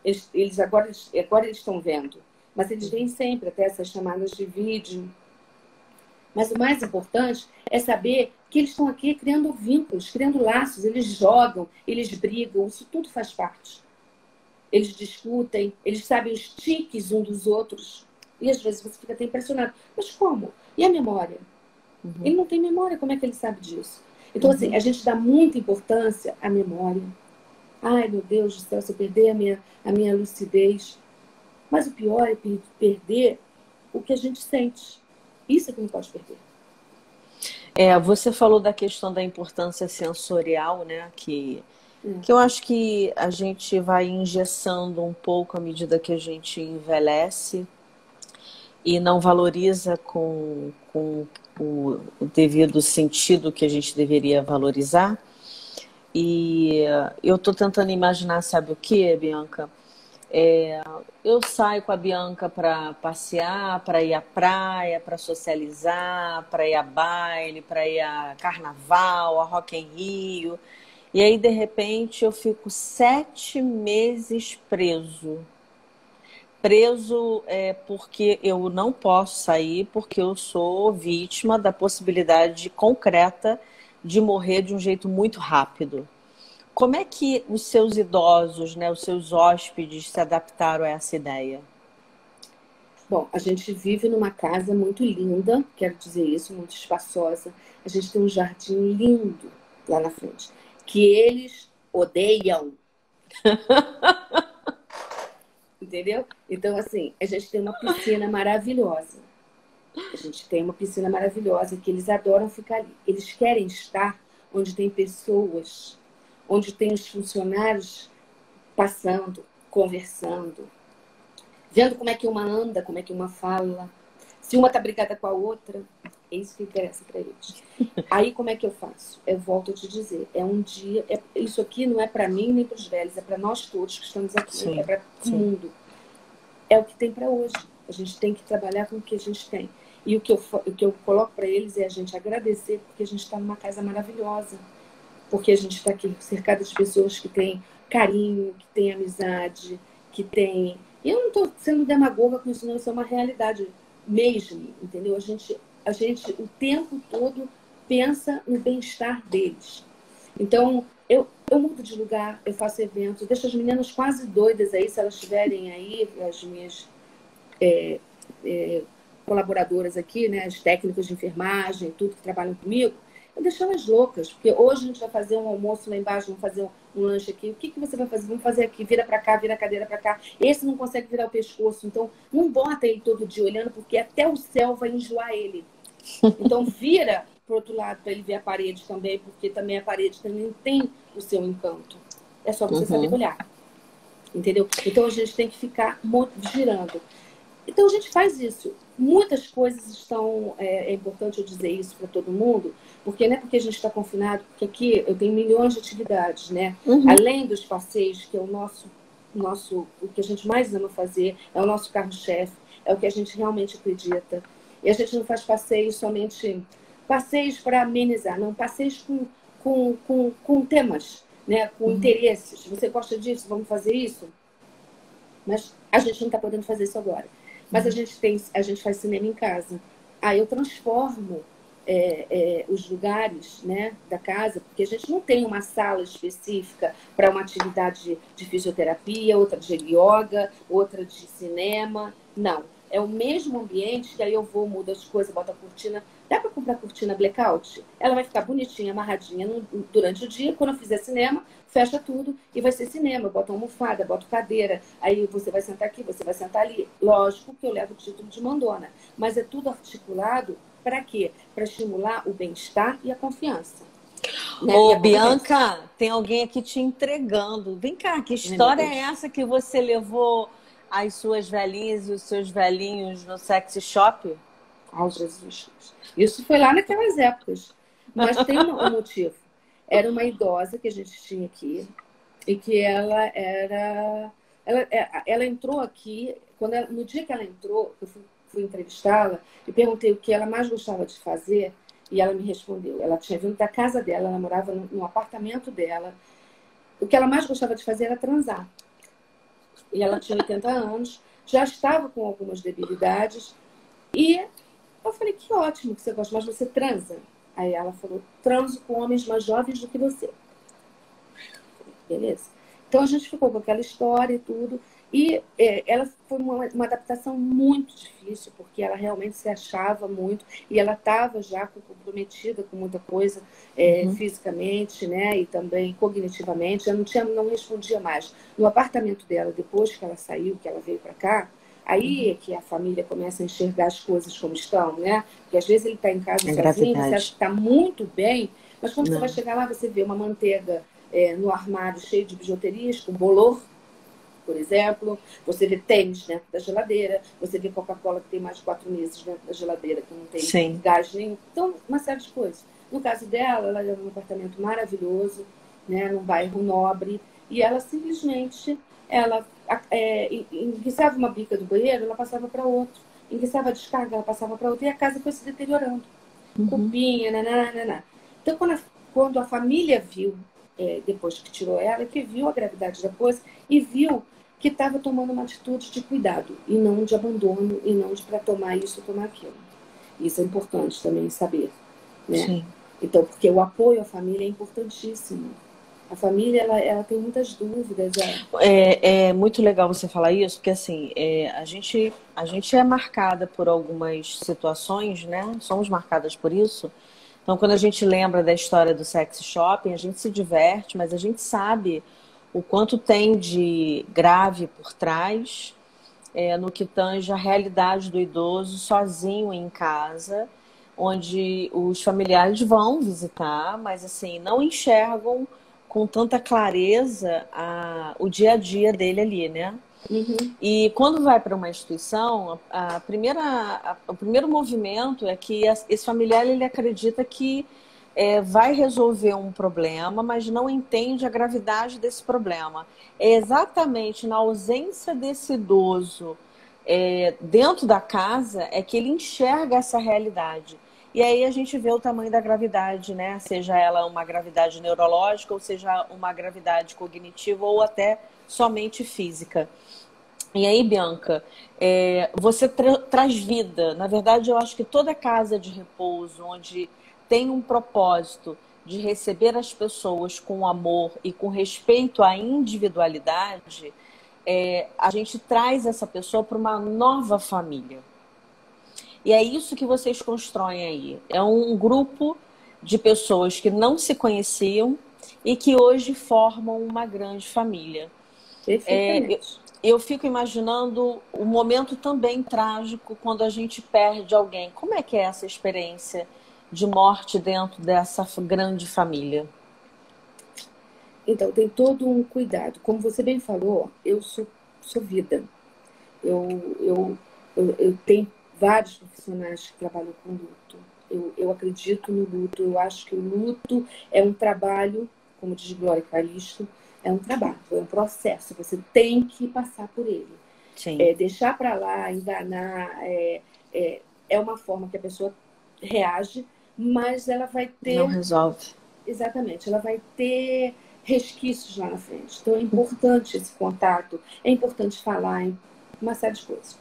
Speaker 2: eles, eles agora, agora eles estão vendo, mas eles vêm sempre até essas chamadas de vídeo. Mas o mais importante é saber que eles estão aqui criando vínculos, criando laços, eles jogam, eles brigam, isso tudo faz parte. Eles discutem, eles sabem os tiques um dos outros. E às vezes você fica até impressionado. Mas como? E a memória? Uhum. Ele não tem memória, como é que ele sabe disso? Então, assim, uhum. assim, a gente dá muita importância à memória. Ai, meu Deus do céu, se eu perder a minha, a minha lucidez. Mas o pior é perder o que a gente sente. Isso é que não pode perder.
Speaker 1: É, você falou da questão da importância sensorial, né? Que, hum. que eu acho que a gente vai engessando um pouco à medida que a gente envelhece e não valoriza com, com o devido sentido que a gente deveria valorizar. E eu estou tentando imaginar, sabe o que, Bianca? É, eu saio com a Bianca para passear, para ir à praia, para socializar, para ir a baile, para ir a carnaval, a Rock em Rio. E aí, de repente, eu fico sete meses preso. Preso é, porque eu não posso sair, porque eu sou vítima da possibilidade concreta de morrer de um jeito muito rápido. Como é que os seus idosos, né, os seus hóspedes se adaptaram a essa ideia?
Speaker 2: Bom, a gente vive numa casa muito linda, quero dizer isso, muito espaçosa. A gente tem um jardim lindo lá na frente, que eles odeiam. *laughs* Entendeu? Então, assim, a gente tem uma piscina maravilhosa. A gente tem uma piscina maravilhosa que eles adoram ficar ali. Eles querem estar onde tem pessoas onde tem os funcionários passando, conversando, vendo como é que uma anda, como é que uma fala, se uma está brigada com a outra, é isso que interessa para eles. Aí como é que eu faço? Eu volto a te dizer, é um dia, é, isso aqui não é para mim nem para os velhos, é para nós todos que estamos aqui, sim, é para o mundo. É o que tem para hoje. A gente tem que trabalhar com o que a gente tem. E o que eu, o que eu coloco para eles é a gente agradecer porque a gente está numa casa maravilhosa porque a gente está aqui cercado de pessoas que têm carinho, que têm amizade, que têm. E eu não estou sendo demagoga com isso, não, isso é uma realidade mesmo, entendeu? A gente, a gente o tempo todo pensa no bem-estar deles. Então, eu, eu mudo de lugar, eu faço eventos, deixo as meninas quase doidas aí, se elas estiverem aí, as minhas é, é, colaboradoras aqui, né, as técnicas de enfermagem, tudo que trabalham comigo, eu deixo elas loucas, porque hoje a gente vai fazer um almoço lá embaixo, vamos fazer um, um lanche aqui. O que, que você vai fazer? Vamos fazer aqui, vira para cá, vira a cadeira para cá. Esse não consegue virar o pescoço, então não bota ele todo dia olhando, porque até o céu vai enjoar ele. Então vira para outro lado para ele ver a parede também, porque também a parede também tem o seu encanto. É só você uhum. saber olhar. Entendeu? Então a gente tem que ficar girando. Então a gente faz isso. Muitas coisas estão. É, é importante eu dizer isso para todo mundo, porque não é porque a gente está confinado, porque aqui eu tenho milhões de atividades, né? Uhum. Além dos passeios, que é o nosso, nosso. O que a gente mais ama fazer, é o nosso carro-chefe, é o que a gente realmente acredita. E a gente não faz passeios somente. Passeios para amenizar, não, passeios com, com, com, com temas, né? com uhum. interesses. Você gosta disso? Vamos fazer isso? Mas a gente não está podendo fazer isso agora. Mas a gente tem, a gente faz cinema em casa. Aí eu transformo é, é, os lugares né, da casa, porque a gente não tem uma sala específica para uma atividade de, de, fisioterapia, outra de yoga, outra de cinema. Não. É o mesmo ambiente que aí eu vou, mudo as coisas, boto a cortina. Dá para comprar cortina blackout? Ela vai ficar bonitinha, amarradinha durante o dia. Quando eu fizer cinema, fecha tudo e vai ser cinema. Bota almofada, bota cadeira. Aí você vai sentar aqui, você vai sentar ali. Lógico que eu levo o título de mandona. Mas é tudo articulado para quê? Para estimular o bem-estar e a confiança.
Speaker 1: Né? Ô, a Bianca, confiança. tem alguém aqui te entregando. Vem cá, que história é essa que você levou as suas velhinhas e os seus velhinhos no sexy shop?
Speaker 2: Ai, Jesus. Isso foi lá naquelas épocas. Mas tem um motivo. Era uma idosa que a gente tinha aqui e que ela era. Ela, é, ela entrou aqui, quando ela, no dia que ela entrou, eu fui, fui entrevistá-la e perguntei o que ela mais gostava de fazer e ela me respondeu. Ela tinha vindo da casa dela, ela morava no, no apartamento dela. O que ela mais gostava de fazer era transar. E ela tinha 80 anos, já estava com algumas debilidades. E eu falei, que ótimo que você gosta, mas você transa? Aí ela falou, transo com homens mais jovens do que você. Beleza. Então a gente ficou com aquela história e tudo. E é, ela foi uma, uma, adaptação muito difícil, porque ela realmente se achava muito e ela estava já comprometida com muita coisa é, uhum. fisicamente, né, e também cognitivamente. Ela não tinha, não respondia mais. No apartamento dela, depois que ela saiu, que ela veio para cá, aí uhum. é que a família começa a enxergar as coisas como estão, né? Porque às vezes ele está em casa é sozinho, você acha que está muito bem, mas quando não. você vai chegar lá, você vê uma manteiga é, no armário cheio de bijuterias, com bolor por exemplo. Você vê tênis dentro da geladeira, você vê Coca-Cola que tem mais de quatro meses dentro da geladeira, que não tem Sim. gás nenhum. Então, uma série de coisas. No caso dela, ela era um apartamento maravilhoso, né, num bairro nobre, e ela simplesmente, ela é, enguiçava uma bica do banheiro, ela passava para outro. Enguiçava a descarga, ela passava para outro, e a casa foi se deteriorando. Uhum. Cupinha, nananana. Então, quando a, quando a família viu, é, depois que tirou ela, que viu a gravidade da coisa e viu que estava tomando uma atitude de cuidado e não de abandono e não de para tomar isso tomar aquilo. Isso é importante também saber, né? Sim. Então, porque o apoio à família é importantíssimo. A família, ela, ela tem muitas dúvidas.
Speaker 1: É... É, é muito legal você falar isso, porque assim, é, a, gente, a gente é marcada por algumas situações, né? Somos marcadas por isso. Então, quando a gente lembra da história do sex shopping, a gente se diverte, mas a gente sabe o quanto tem de grave por trás é, no que tange a realidade do idoso sozinho em casa, onde os familiares vão visitar, mas assim não enxergam com tanta clareza a, o dia a dia dele ali, né? Uhum. E quando vai para uma instituição, a primeira, a, o primeiro movimento é que esse familiar ele acredita que é, vai resolver um problema, mas não entende a gravidade desse problema. É exatamente na ausência desse idoso é, dentro da casa é que ele enxerga essa realidade. E aí a gente vê o tamanho da gravidade, né? Seja ela uma gravidade neurológica, ou seja uma gravidade cognitiva, ou até somente física. E aí, Bianca, é, você tra traz vida. Na verdade, eu acho que toda casa de repouso, onde tem um propósito de receber as pessoas com amor e com respeito à individualidade, é, a gente traz essa pessoa para uma nova família. E é isso que vocês constroem aí. É um grupo de pessoas que não se conheciam e que hoje formam uma grande família. É, eu, eu fico imaginando o momento também trágico quando a gente perde alguém. Como é que é essa experiência de morte dentro dessa grande família?
Speaker 2: Então, tem todo um cuidado. Como você bem falou, eu sou, sou vida. Eu, eu eu, eu tenho vários profissionais que trabalham com luto. Eu, eu acredito no luto, eu acho que o luto é um trabalho, como diz Glória Calixto, é um trabalho, é um processo, você tem que passar por ele. É, deixar para lá, enganar, é, é, é uma forma que a pessoa reage, mas ela vai ter.
Speaker 1: Não resolve.
Speaker 2: Exatamente, ela vai ter resquícios lá na frente. Então é importante esse contato, é importante falar uma série de coisas.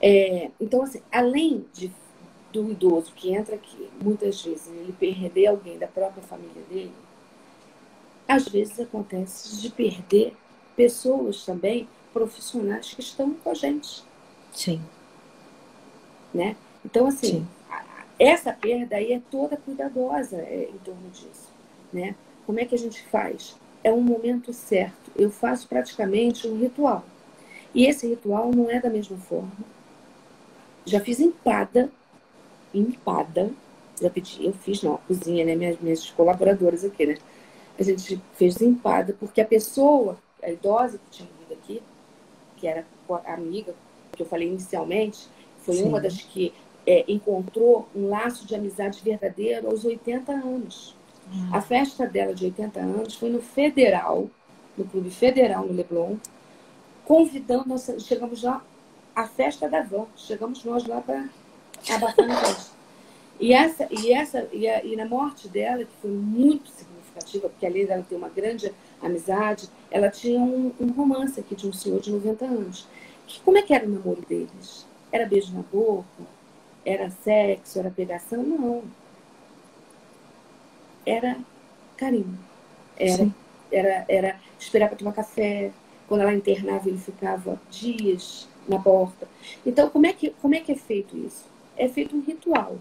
Speaker 2: É, então, assim, além de, do idoso que entra aqui, muitas vezes ele perder alguém da própria família dele, às vezes acontece de perder pessoas também, profissionais que estão com a gente.
Speaker 1: Sim.
Speaker 2: Né? Então, assim, Sim. Essa perda aí é toda cuidadosa é, em torno disso. Né? Como é que a gente faz? É um momento certo. Eu faço praticamente um ritual. E esse ritual não é da mesma forma. Já fiz empada, empada, já pedi, eu fiz na cozinha, né? Minhas, minhas colaboradoras aqui, né? A gente fez empada, porque a pessoa, a idosa que tinha vindo aqui, que era a amiga que eu falei inicialmente, foi Sim. uma das que é, encontrou um laço de amizade verdadeiro aos 80 anos. A festa dela de 80 anos foi no Federal, no Clube Federal, no Leblon, convidando, nós chegamos lá, a festa da van, chegamos nós lá para abafar na festa. E, essa, e, essa, e, a, e na morte dela, que foi muito significativa, porque ali ela tem uma grande amizade, ela tinha um, um romance aqui de um senhor de 90 anos. Que, como é que era o namoro deles? Era beijo na boca? Era sexo? Era pegação? Não era carinho. Era, era, era esperar para tomar café. Quando ela internava, ele ficava dias na porta. Então, como é, que, como é que é feito isso? É feito um ritual.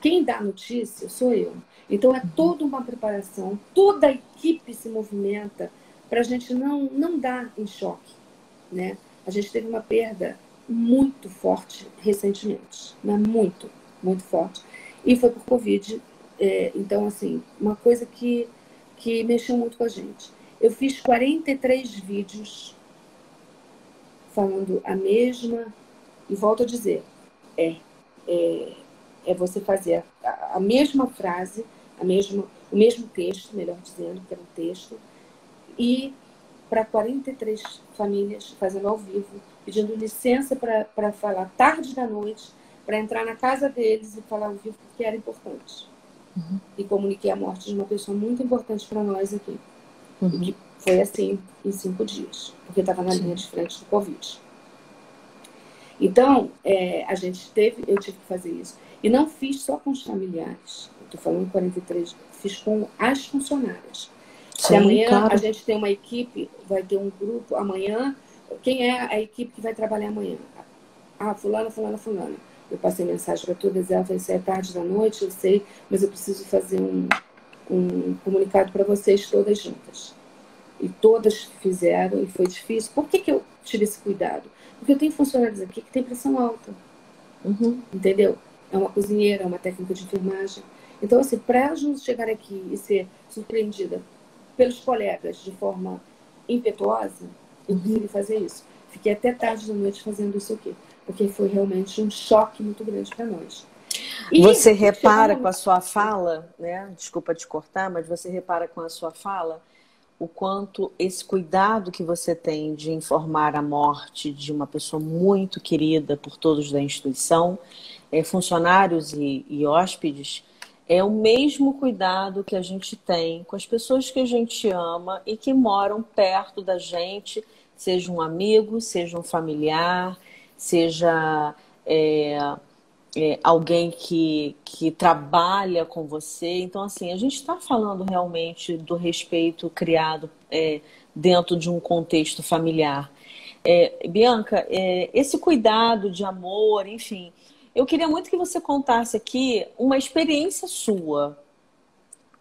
Speaker 2: Quem dá notícia sou eu. Então, é toda uma preparação, toda a equipe se movimenta para a gente não, não dar em choque. Né? A gente teve uma perda muito forte recentemente, né? muito, muito forte. E foi por Covid é, então, assim, uma coisa que, que mexeu muito com a gente. Eu fiz 43 vídeos falando a mesma, e volto a dizer, é, é, é você fazer a, a, mesma frase, a mesma, o mesmo texto, melhor dizendo, que era um texto, e para 43 famílias, fazendo ao vivo, pedindo licença para falar tarde da noite, para entrar na casa deles e falar ao vivo porque era importante uhum. e comuniquei a morte de uma pessoa muito importante para nós aqui. Uhum. E que foi assim em cinco dias, porque estava na Sim. linha de frente do Covid. Então, é, a gente teve, eu tive que fazer isso. E não fiz só com os familiares. Estou falando 43, fiz com as funcionárias. Sim, amanhã claro. a gente tem uma equipe, vai ter um grupo, amanhã, quem é a equipe que vai trabalhar amanhã? Ah, fulana, fulana, fulana. Eu passei mensagem para todas elas, falei, é tarde da noite, eu sei, mas eu preciso fazer um, um comunicado para vocês todas juntas. E todas fizeram, e foi difícil. Por que, que eu tive esse cuidado? Porque eu tenho funcionários aqui que têm pressão alta. Uhum. Entendeu? É uma cozinheira, é uma técnica de enfermagem. Então, assim, para chegar aqui e ser surpreendida pelos colegas de forma impetuosa, eu consegui fazer isso. Fiquei até tarde da noite fazendo isso aqui porque foi realmente um choque muito grande para nós.
Speaker 1: E você repara chegou... com a sua fala, né? Desculpa te cortar, mas você repara com a sua fala o quanto esse cuidado que você tem de informar a morte de uma pessoa muito querida por todos da instituição, é, funcionários e, e hóspedes, é o mesmo cuidado que a gente tem com as pessoas que a gente ama e que moram perto da gente, seja um amigo, seja um familiar, seja é, é, alguém que, que trabalha com você. Então, assim, a gente está falando realmente do respeito criado é, dentro de um contexto familiar. É, Bianca, é, esse cuidado de amor, enfim, eu queria muito que você contasse aqui uma experiência sua.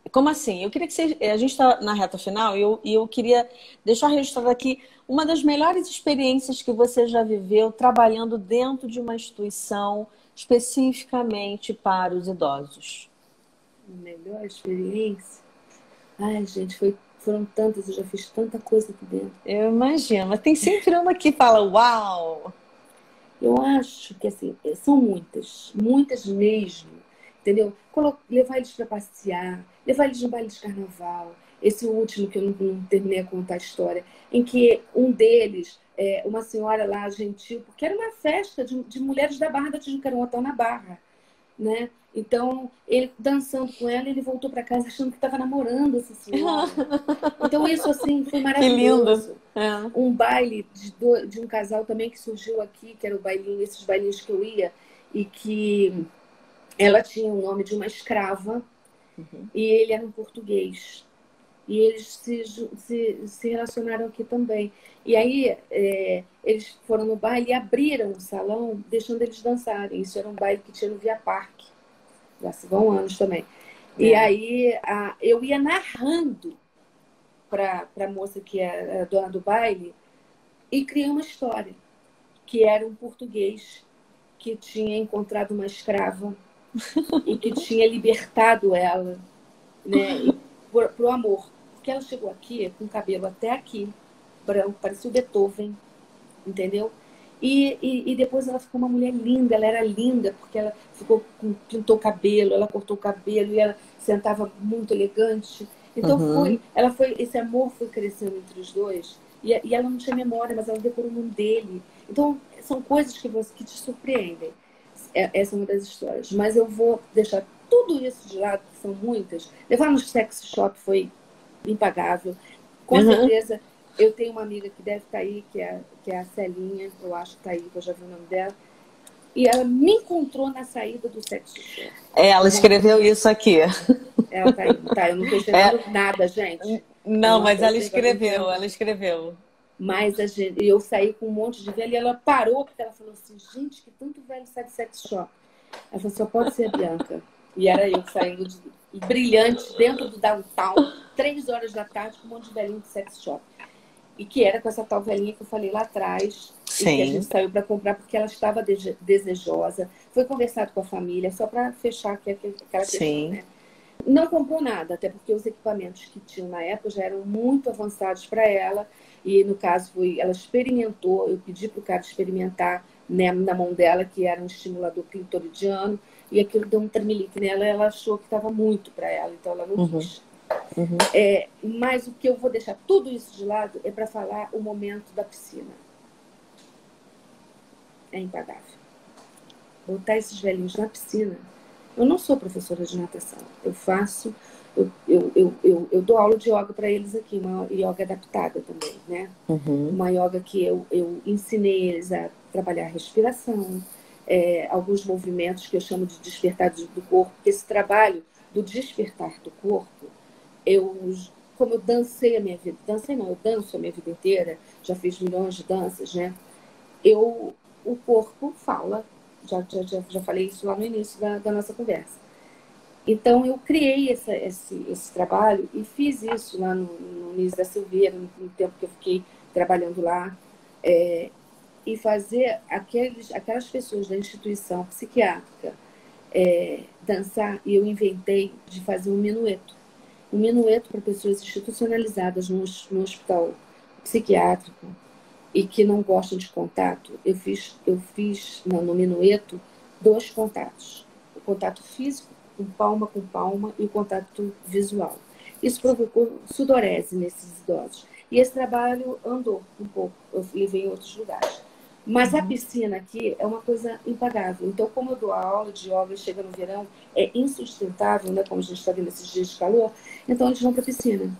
Speaker 1: Como assim? Eu queria que você. A gente está na reta final e eu, e eu queria deixar registrado aqui uma das melhores experiências que você já viveu trabalhando dentro de uma instituição especificamente para os idosos?
Speaker 2: Melhor experiência? Ai, gente, foi, foram tantas, eu já fiz tanta coisa aqui dentro.
Speaker 1: Eu imagino, mas tem sempre uma que fala, uau!
Speaker 2: Eu acho que assim, são muitas, muitas mesmo, entendeu? Levar eles para passear, levar eles no baile de carnaval. Esse último que eu não, não terminei a contar a história, em que um deles, é, uma senhora lá gentil, porque era uma festa de, de mulheres da Barra da Tijuca, um hotel na Barra, né? Então, ele dançando com ela, ele voltou para casa achando que estava namorando essa senhora. *laughs* Então, isso assim foi maravilhoso. Que lindo. É. Um baile de, do, de um casal também que surgiu aqui, que era o bailinho, esses bailinhos que eu ia, e que ela tinha o nome de uma escrava, uhum. e ele era um português. E eles se, se, se relacionaram aqui também. E aí, é, eles foram no baile e abriram o salão, deixando eles dançarem. Isso era um baile que tinha no Via Parque já se vão anos também. É. E aí a, eu ia narrando para a moça que era a dona do baile e criei uma história, que era um português que tinha encontrado uma escrava *laughs* e que tinha libertado ela né, para o amor. Porque ela chegou aqui com o cabelo até aqui, branco, parecia o Beethoven, entendeu? E, e, e, depois ela ficou uma mulher linda, ela era linda, porque ela ficou com, pintou o cabelo, ela cortou o cabelo e ela sentava muito elegante. Então uhum. foi, ela foi, esse amor foi crescendo entre os dois. E, e, ela não tinha memória, mas ela decorou o nome dele. Então são coisas que, você, que te surpreendem. É, essa é uma das histórias. Mas eu vou deixar tudo isso de lado, que são muitas. Levar no sex shop foi impagável. Com uhum. certeza eu tenho uma amiga que deve estar tá aí, que é, que é a Celinha, eu acho que está aí, que eu já vi o nome dela. E ela me encontrou na saída do sexo show.
Speaker 1: É, ela escreveu isso aqui.
Speaker 2: Ela tá aí, tá? Eu não estou entendendo é... nada, gente.
Speaker 1: Não, mas ela escreveu, ela escreveu.
Speaker 2: Mas a gente, eu saí com um monte de velho e ela parou, porque ela falou assim, gente, que tanto velho sai de sex shop. Ela falou, só pode ser a Bianca. E era eu saindo de, brilhante dentro do downtown, três horas da tarde, com um monte de velhinho de sex shop. E que era com essa tal velhinha que eu falei lá atrás. Sim. E que a gente saiu para comprar porque ela estava desejosa. Foi conversado com a família, só para fechar aquela questão, Sim. né? Não comprou nada, até porque os equipamentos que tinham na época já eram muito avançados para ela. E no caso, foi, ela experimentou, eu pedi para o cara experimentar né, na mão dela, que era um estimulador clitoridiano, e aquilo deu um tremelique nela, ela achou que estava muito para ela, então ela não uhum. quis. Uhum. É, mas o que eu vou deixar tudo isso de lado é para falar o momento da piscina. É impagável. Botar esses velhinhos na piscina. Eu não sou professora de natação. Eu faço, eu, eu, eu, eu, eu dou aula de yoga para eles aqui, uma yoga adaptada também, né? Uhum. Uma yoga que eu, eu ensinei eles a trabalhar a respiração, é, alguns movimentos que eu chamo de despertar do corpo, porque esse trabalho do despertar do corpo eu, como eu dancei a minha vida, dancei não, eu danço a minha vida inteira, já fiz milhões de danças, né? Eu, o corpo fala, já, já, já falei isso lá no início da, da nossa conversa. Então, eu criei essa, esse, esse trabalho e fiz isso lá no, no início da Silveira, no, no, tempo que eu fiquei trabalhando lá, é, e fazer aqueles, aquelas pessoas da instituição psiquiátrica é, dançar, e eu inventei de fazer um minueto um minueto para pessoas institucionalizadas no, no hospital psiquiátrico e que não gostam de contato, eu fiz, eu fiz no, no minueto dois contatos. O contato físico, com palma com palma, e o contato visual. Isso provocou sudorese nesses idosos. E esse trabalho andou um pouco, eu levei em outros lugares. Mas uhum. a piscina aqui é uma coisa impagável. Então, como eu dou aula de yoga e chega no verão, é insustentável, né? Como a gente está vendo esses dias de calor, então eles vão para a piscina.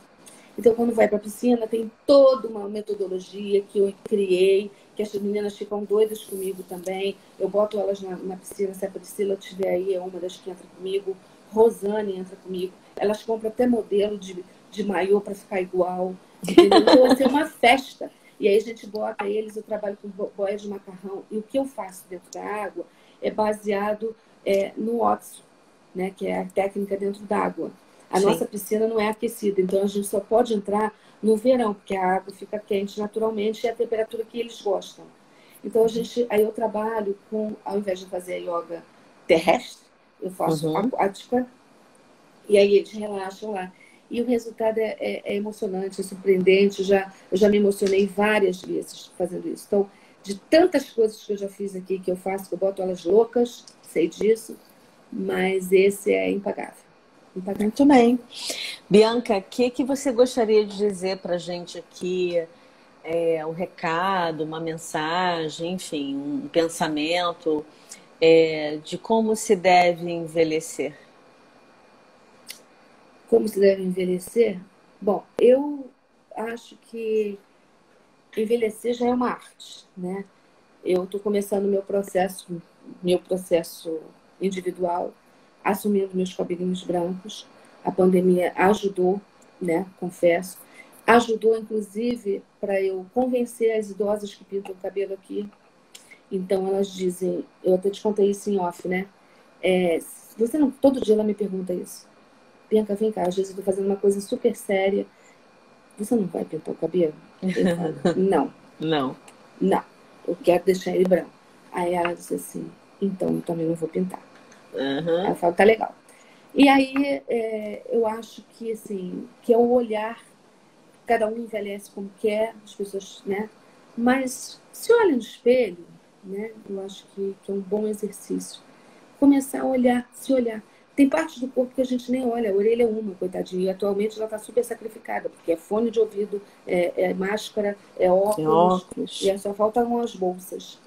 Speaker 2: Então, quando vai para a piscina, tem toda uma metodologia que eu criei, que as meninas ficam doidas comigo também. Eu boto elas na, na piscina, se a Priscila estiver aí, é uma das que entra comigo. Rosane entra comigo. Elas compram até modelo de, de maiô para ficar igual. Entendeu? Então, vai ser uma *laughs* festa. E aí a gente bota eles, eu trabalho com boia de macarrão. E o que eu faço dentro da água é baseado é, no Otso, né, que é a técnica dentro d'água. A Sim. nossa piscina não é aquecida, então a gente só pode entrar no verão, porque a água fica quente naturalmente e é a temperatura que eles gostam. Então a gente, aí eu trabalho com, ao invés de fazer yoga terrestre, eu faço uhum. aquática e aí eles relaxam lá. E o resultado é, é, é emocionante, é surpreendente. Já, eu já me emocionei várias vezes fazendo isso. Então, de tantas coisas que eu já fiz aqui, que eu faço, que eu boto elas loucas, sei disso, mas esse é impagável.
Speaker 1: impagável. Muito bem. Bianca, o que, que você gostaria de dizer para a gente aqui? É, um recado, uma mensagem, enfim, um pensamento é, de como se deve envelhecer?
Speaker 2: Como se deve envelhecer? Bom, eu acho que envelhecer já é uma arte, né? Eu estou começando meu processo, meu processo individual, assumindo meus cabelinhos brancos. A pandemia ajudou, né? Confesso, ajudou inclusive para eu convencer as idosas que pintam o cabelo aqui. Então elas dizem, eu até te contei isso em off, né? É, você não, todo dia ela me pergunta isso. Bianca, vem cá, às vezes eu estou fazendo uma coisa super séria você não vai pintar o cabelo? Fala, *laughs* não.
Speaker 1: Não.
Speaker 2: Não. Eu quero deixar ele branco. Aí ela disse assim, então eu também não vou pintar. Uhum. Ela fala, tá legal. E aí é, eu acho que assim, que é o olhar, cada um envelhece como quer, as pessoas, né? Mas se olha no espelho, né? Eu acho que, que é um bom exercício. Começar a olhar, se olhar. Tem partes do corpo que a gente nem olha, a orelha é uma, coitadinha. E atualmente ela está super sacrificada, porque é fone de ouvido, é, é máscara, é óculos, óculos, e só faltam as bolsas.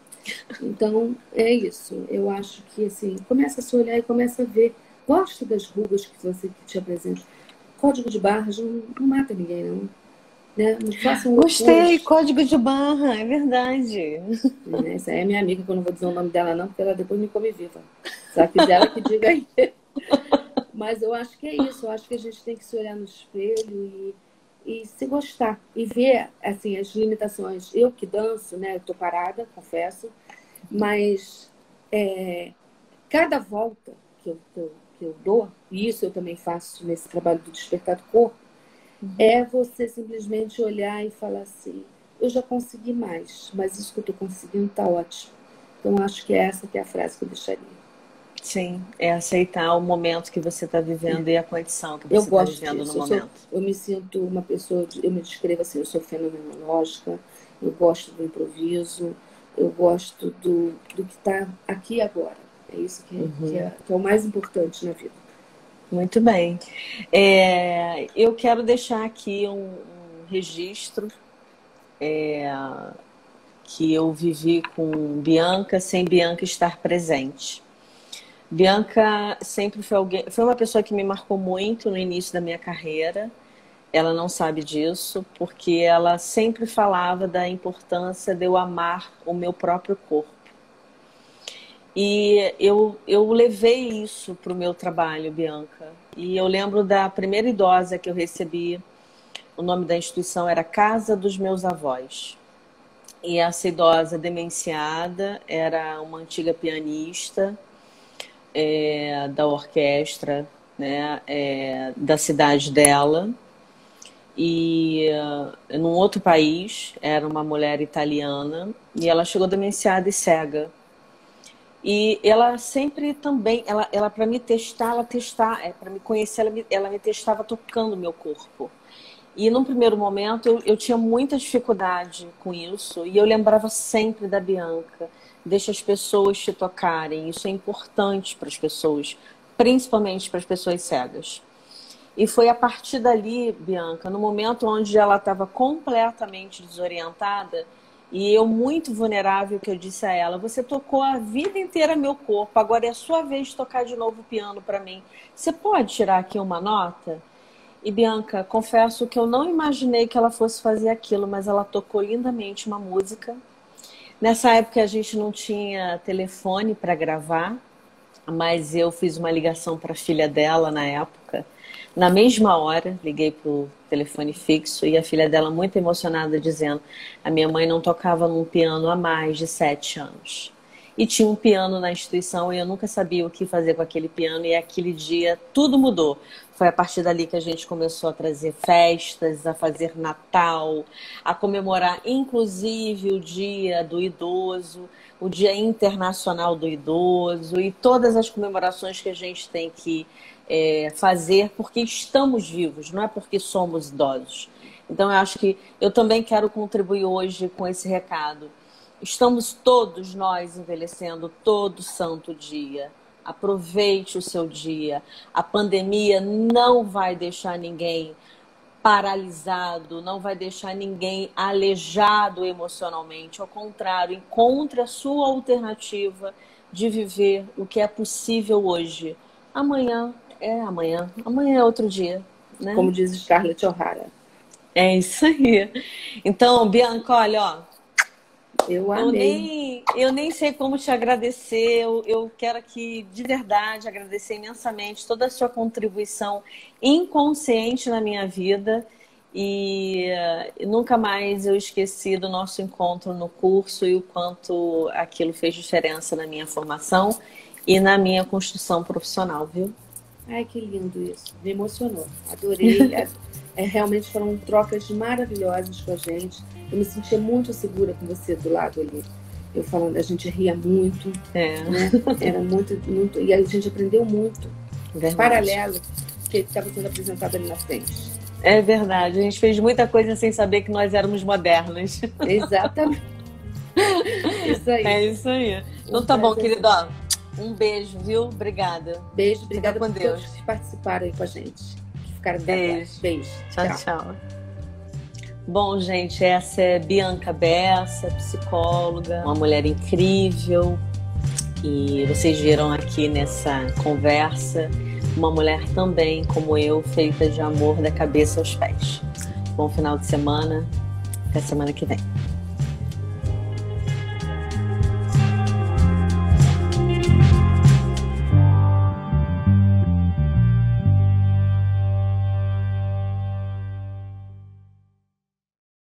Speaker 2: Então, é isso. Eu acho que, assim, começa a se olhar e começa a ver. Gosto das rugas que você que te apresenta. Código de barras não, não mata ninguém, não. Né? Não
Speaker 1: Gostei, código de barra, é verdade.
Speaker 2: É, essa é minha amiga, que eu não vou dizer o nome dela, não, porque ela depois me come viva. Só que ela que diga aí. *laughs* Mas eu acho que é isso. Eu acho que a gente tem que se olhar no espelho e, e se gostar. E ver, assim, as limitações. Eu que danço, né? Eu tô parada, confesso. Mas é, cada volta que eu, que eu, que, eu, dou, e isso eu também faço nesse trabalho do Despertar do Corpo, uhum. é você simplesmente olhar e falar assim, eu já consegui mais, mas isso que eu estou conseguindo está ótimo. Então, acho que é essa que é a frase que eu deixaria.
Speaker 1: Sim, é aceitar o momento que você está vivendo e a condição que você está vivendo
Speaker 2: disso.
Speaker 1: no
Speaker 2: eu
Speaker 1: momento.
Speaker 2: Sou, eu me sinto uma pessoa, de, eu me descrevo assim, eu sou fenomenológica, eu gosto do improviso, eu gosto do, do que está aqui agora. É isso que, uhum. que, é, que, é, o mais importante na vida.
Speaker 1: Muito bem. É, eu quero deixar aqui um, um registro é, que eu vivi com Bianca sem Bianca estar presente. Bianca sempre foi alguém, foi uma pessoa que me marcou muito no início da minha carreira. Ela não sabe disso, porque ela sempre falava da importância de eu amar o meu próprio corpo. E eu, eu levei isso para o meu trabalho, Bianca. E eu lembro da primeira idosa que eu recebi, o nome da instituição era Casa dos Meus Avós. E essa idosa demenciada era uma antiga pianista é, da orquestra né, é, da cidade dela. E uh, num outro país, era uma mulher italiana, e ela chegou demenciada e cega. E ela sempre também, ela, ela para me testar, ela testar, é, para me conhecer, ela me, ela me testava tocando meu corpo. E num primeiro momento eu, eu tinha muita dificuldade com isso, e eu lembrava sempre da Bianca deixa as pessoas te tocarem. Isso é importante para as pessoas, principalmente para as pessoas cegas. E foi a partir dali, Bianca, no momento onde ela estava completamente desorientada e eu muito vulnerável, que eu disse a ela: Você tocou a vida inteira meu corpo, agora é a sua vez de tocar de novo o piano para mim. Você pode tirar aqui uma nota? E Bianca, confesso que eu não imaginei que ela fosse fazer aquilo, mas ela tocou lindamente uma música Nessa época a gente não tinha telefone para gravar, mas eu fiz uma ligação para a filha dela na época. Na mesma hora, liguei para o telefone fixo e a filha dela, muito emocionada, dizendo: a minha mãe não tocava num piano há mais de sete anos. E tinha um piano na instituição e eu nunca sabia o que fazer com aquele piano, e aquele dia tudo mudou. Foi a partir dali que a gente começou a trazer festas, a fazer Natal, a comemorar inclusive o Dia do Idoso, o Dia Internacional do Idoso e todas as comemorações que a gente tem que é, fazer porque estamos vivos, não é porque somos idosos. Então eu acho que eu também quero contribuir hoje com esse recado Estamos todos nós envelhecendo todo santo dia. Aproveite o seu dia. A pandemia não vai deixar ninguém paralisado, não vai deixar ninguém aleijado emocionalmente. Ao contrário, encontre a sua alternativa de viver o que é possível hoje. Amanhã é amanhã, amanhã é outro dia. Né?
Speaker 2: Como diz Scarlett O'Hara.
Speaker 1: É isso aí. Então, Bianca, olha, ó,
Speaker 2: eu amei.
Speaker 1: Eu nem, eu nem sei como te agradecer. Eu, eu quero aqui, de verdade, agradecer imensamente toda a sua contribuição inconsciente na minha vida. E uh, nunca mais eu esqueci do nosso encontro no curso e o quanto aquilo fez diferença na minha formação e na minha construção profissional, viu?
Speaker 2: Ai, que lindo isso. Me emocionou. Adorei. *laughs* é, realmente foram trocas maravilhosas com a gente. Eu me sentia muito segura com você do lado ali. Eu falando, a gente ria muito. É. Né? Era muito, muito. E a gente aprendeu muito. Verdade. Paralelo que estava sendo apresentado ali na frente.
Speaker 1: É verdade. A gente fez muita coisa sem saber que nós éramos modernas.
Speaker 2: Exatamente. *laughs*
Speaker 1: isso aí. É isso aí. Então tá bom, querido. Um beijo, viu? Obrigada.
Speaker 2: Beijo, obrigada por Deus. todos que participaram aí com a gente. Que ficaram Beijo. Beijo.
Speaker 1: Tchau, tchau. tchau. Bom, gente, essa é Bianca Bessa, psicóloga, uma mulher incrível. E vocês viram aqui nessa conversa uma mulher também, como eu, feita de amor da cabeça aos pés. Bom final de semana. Até semana que vem.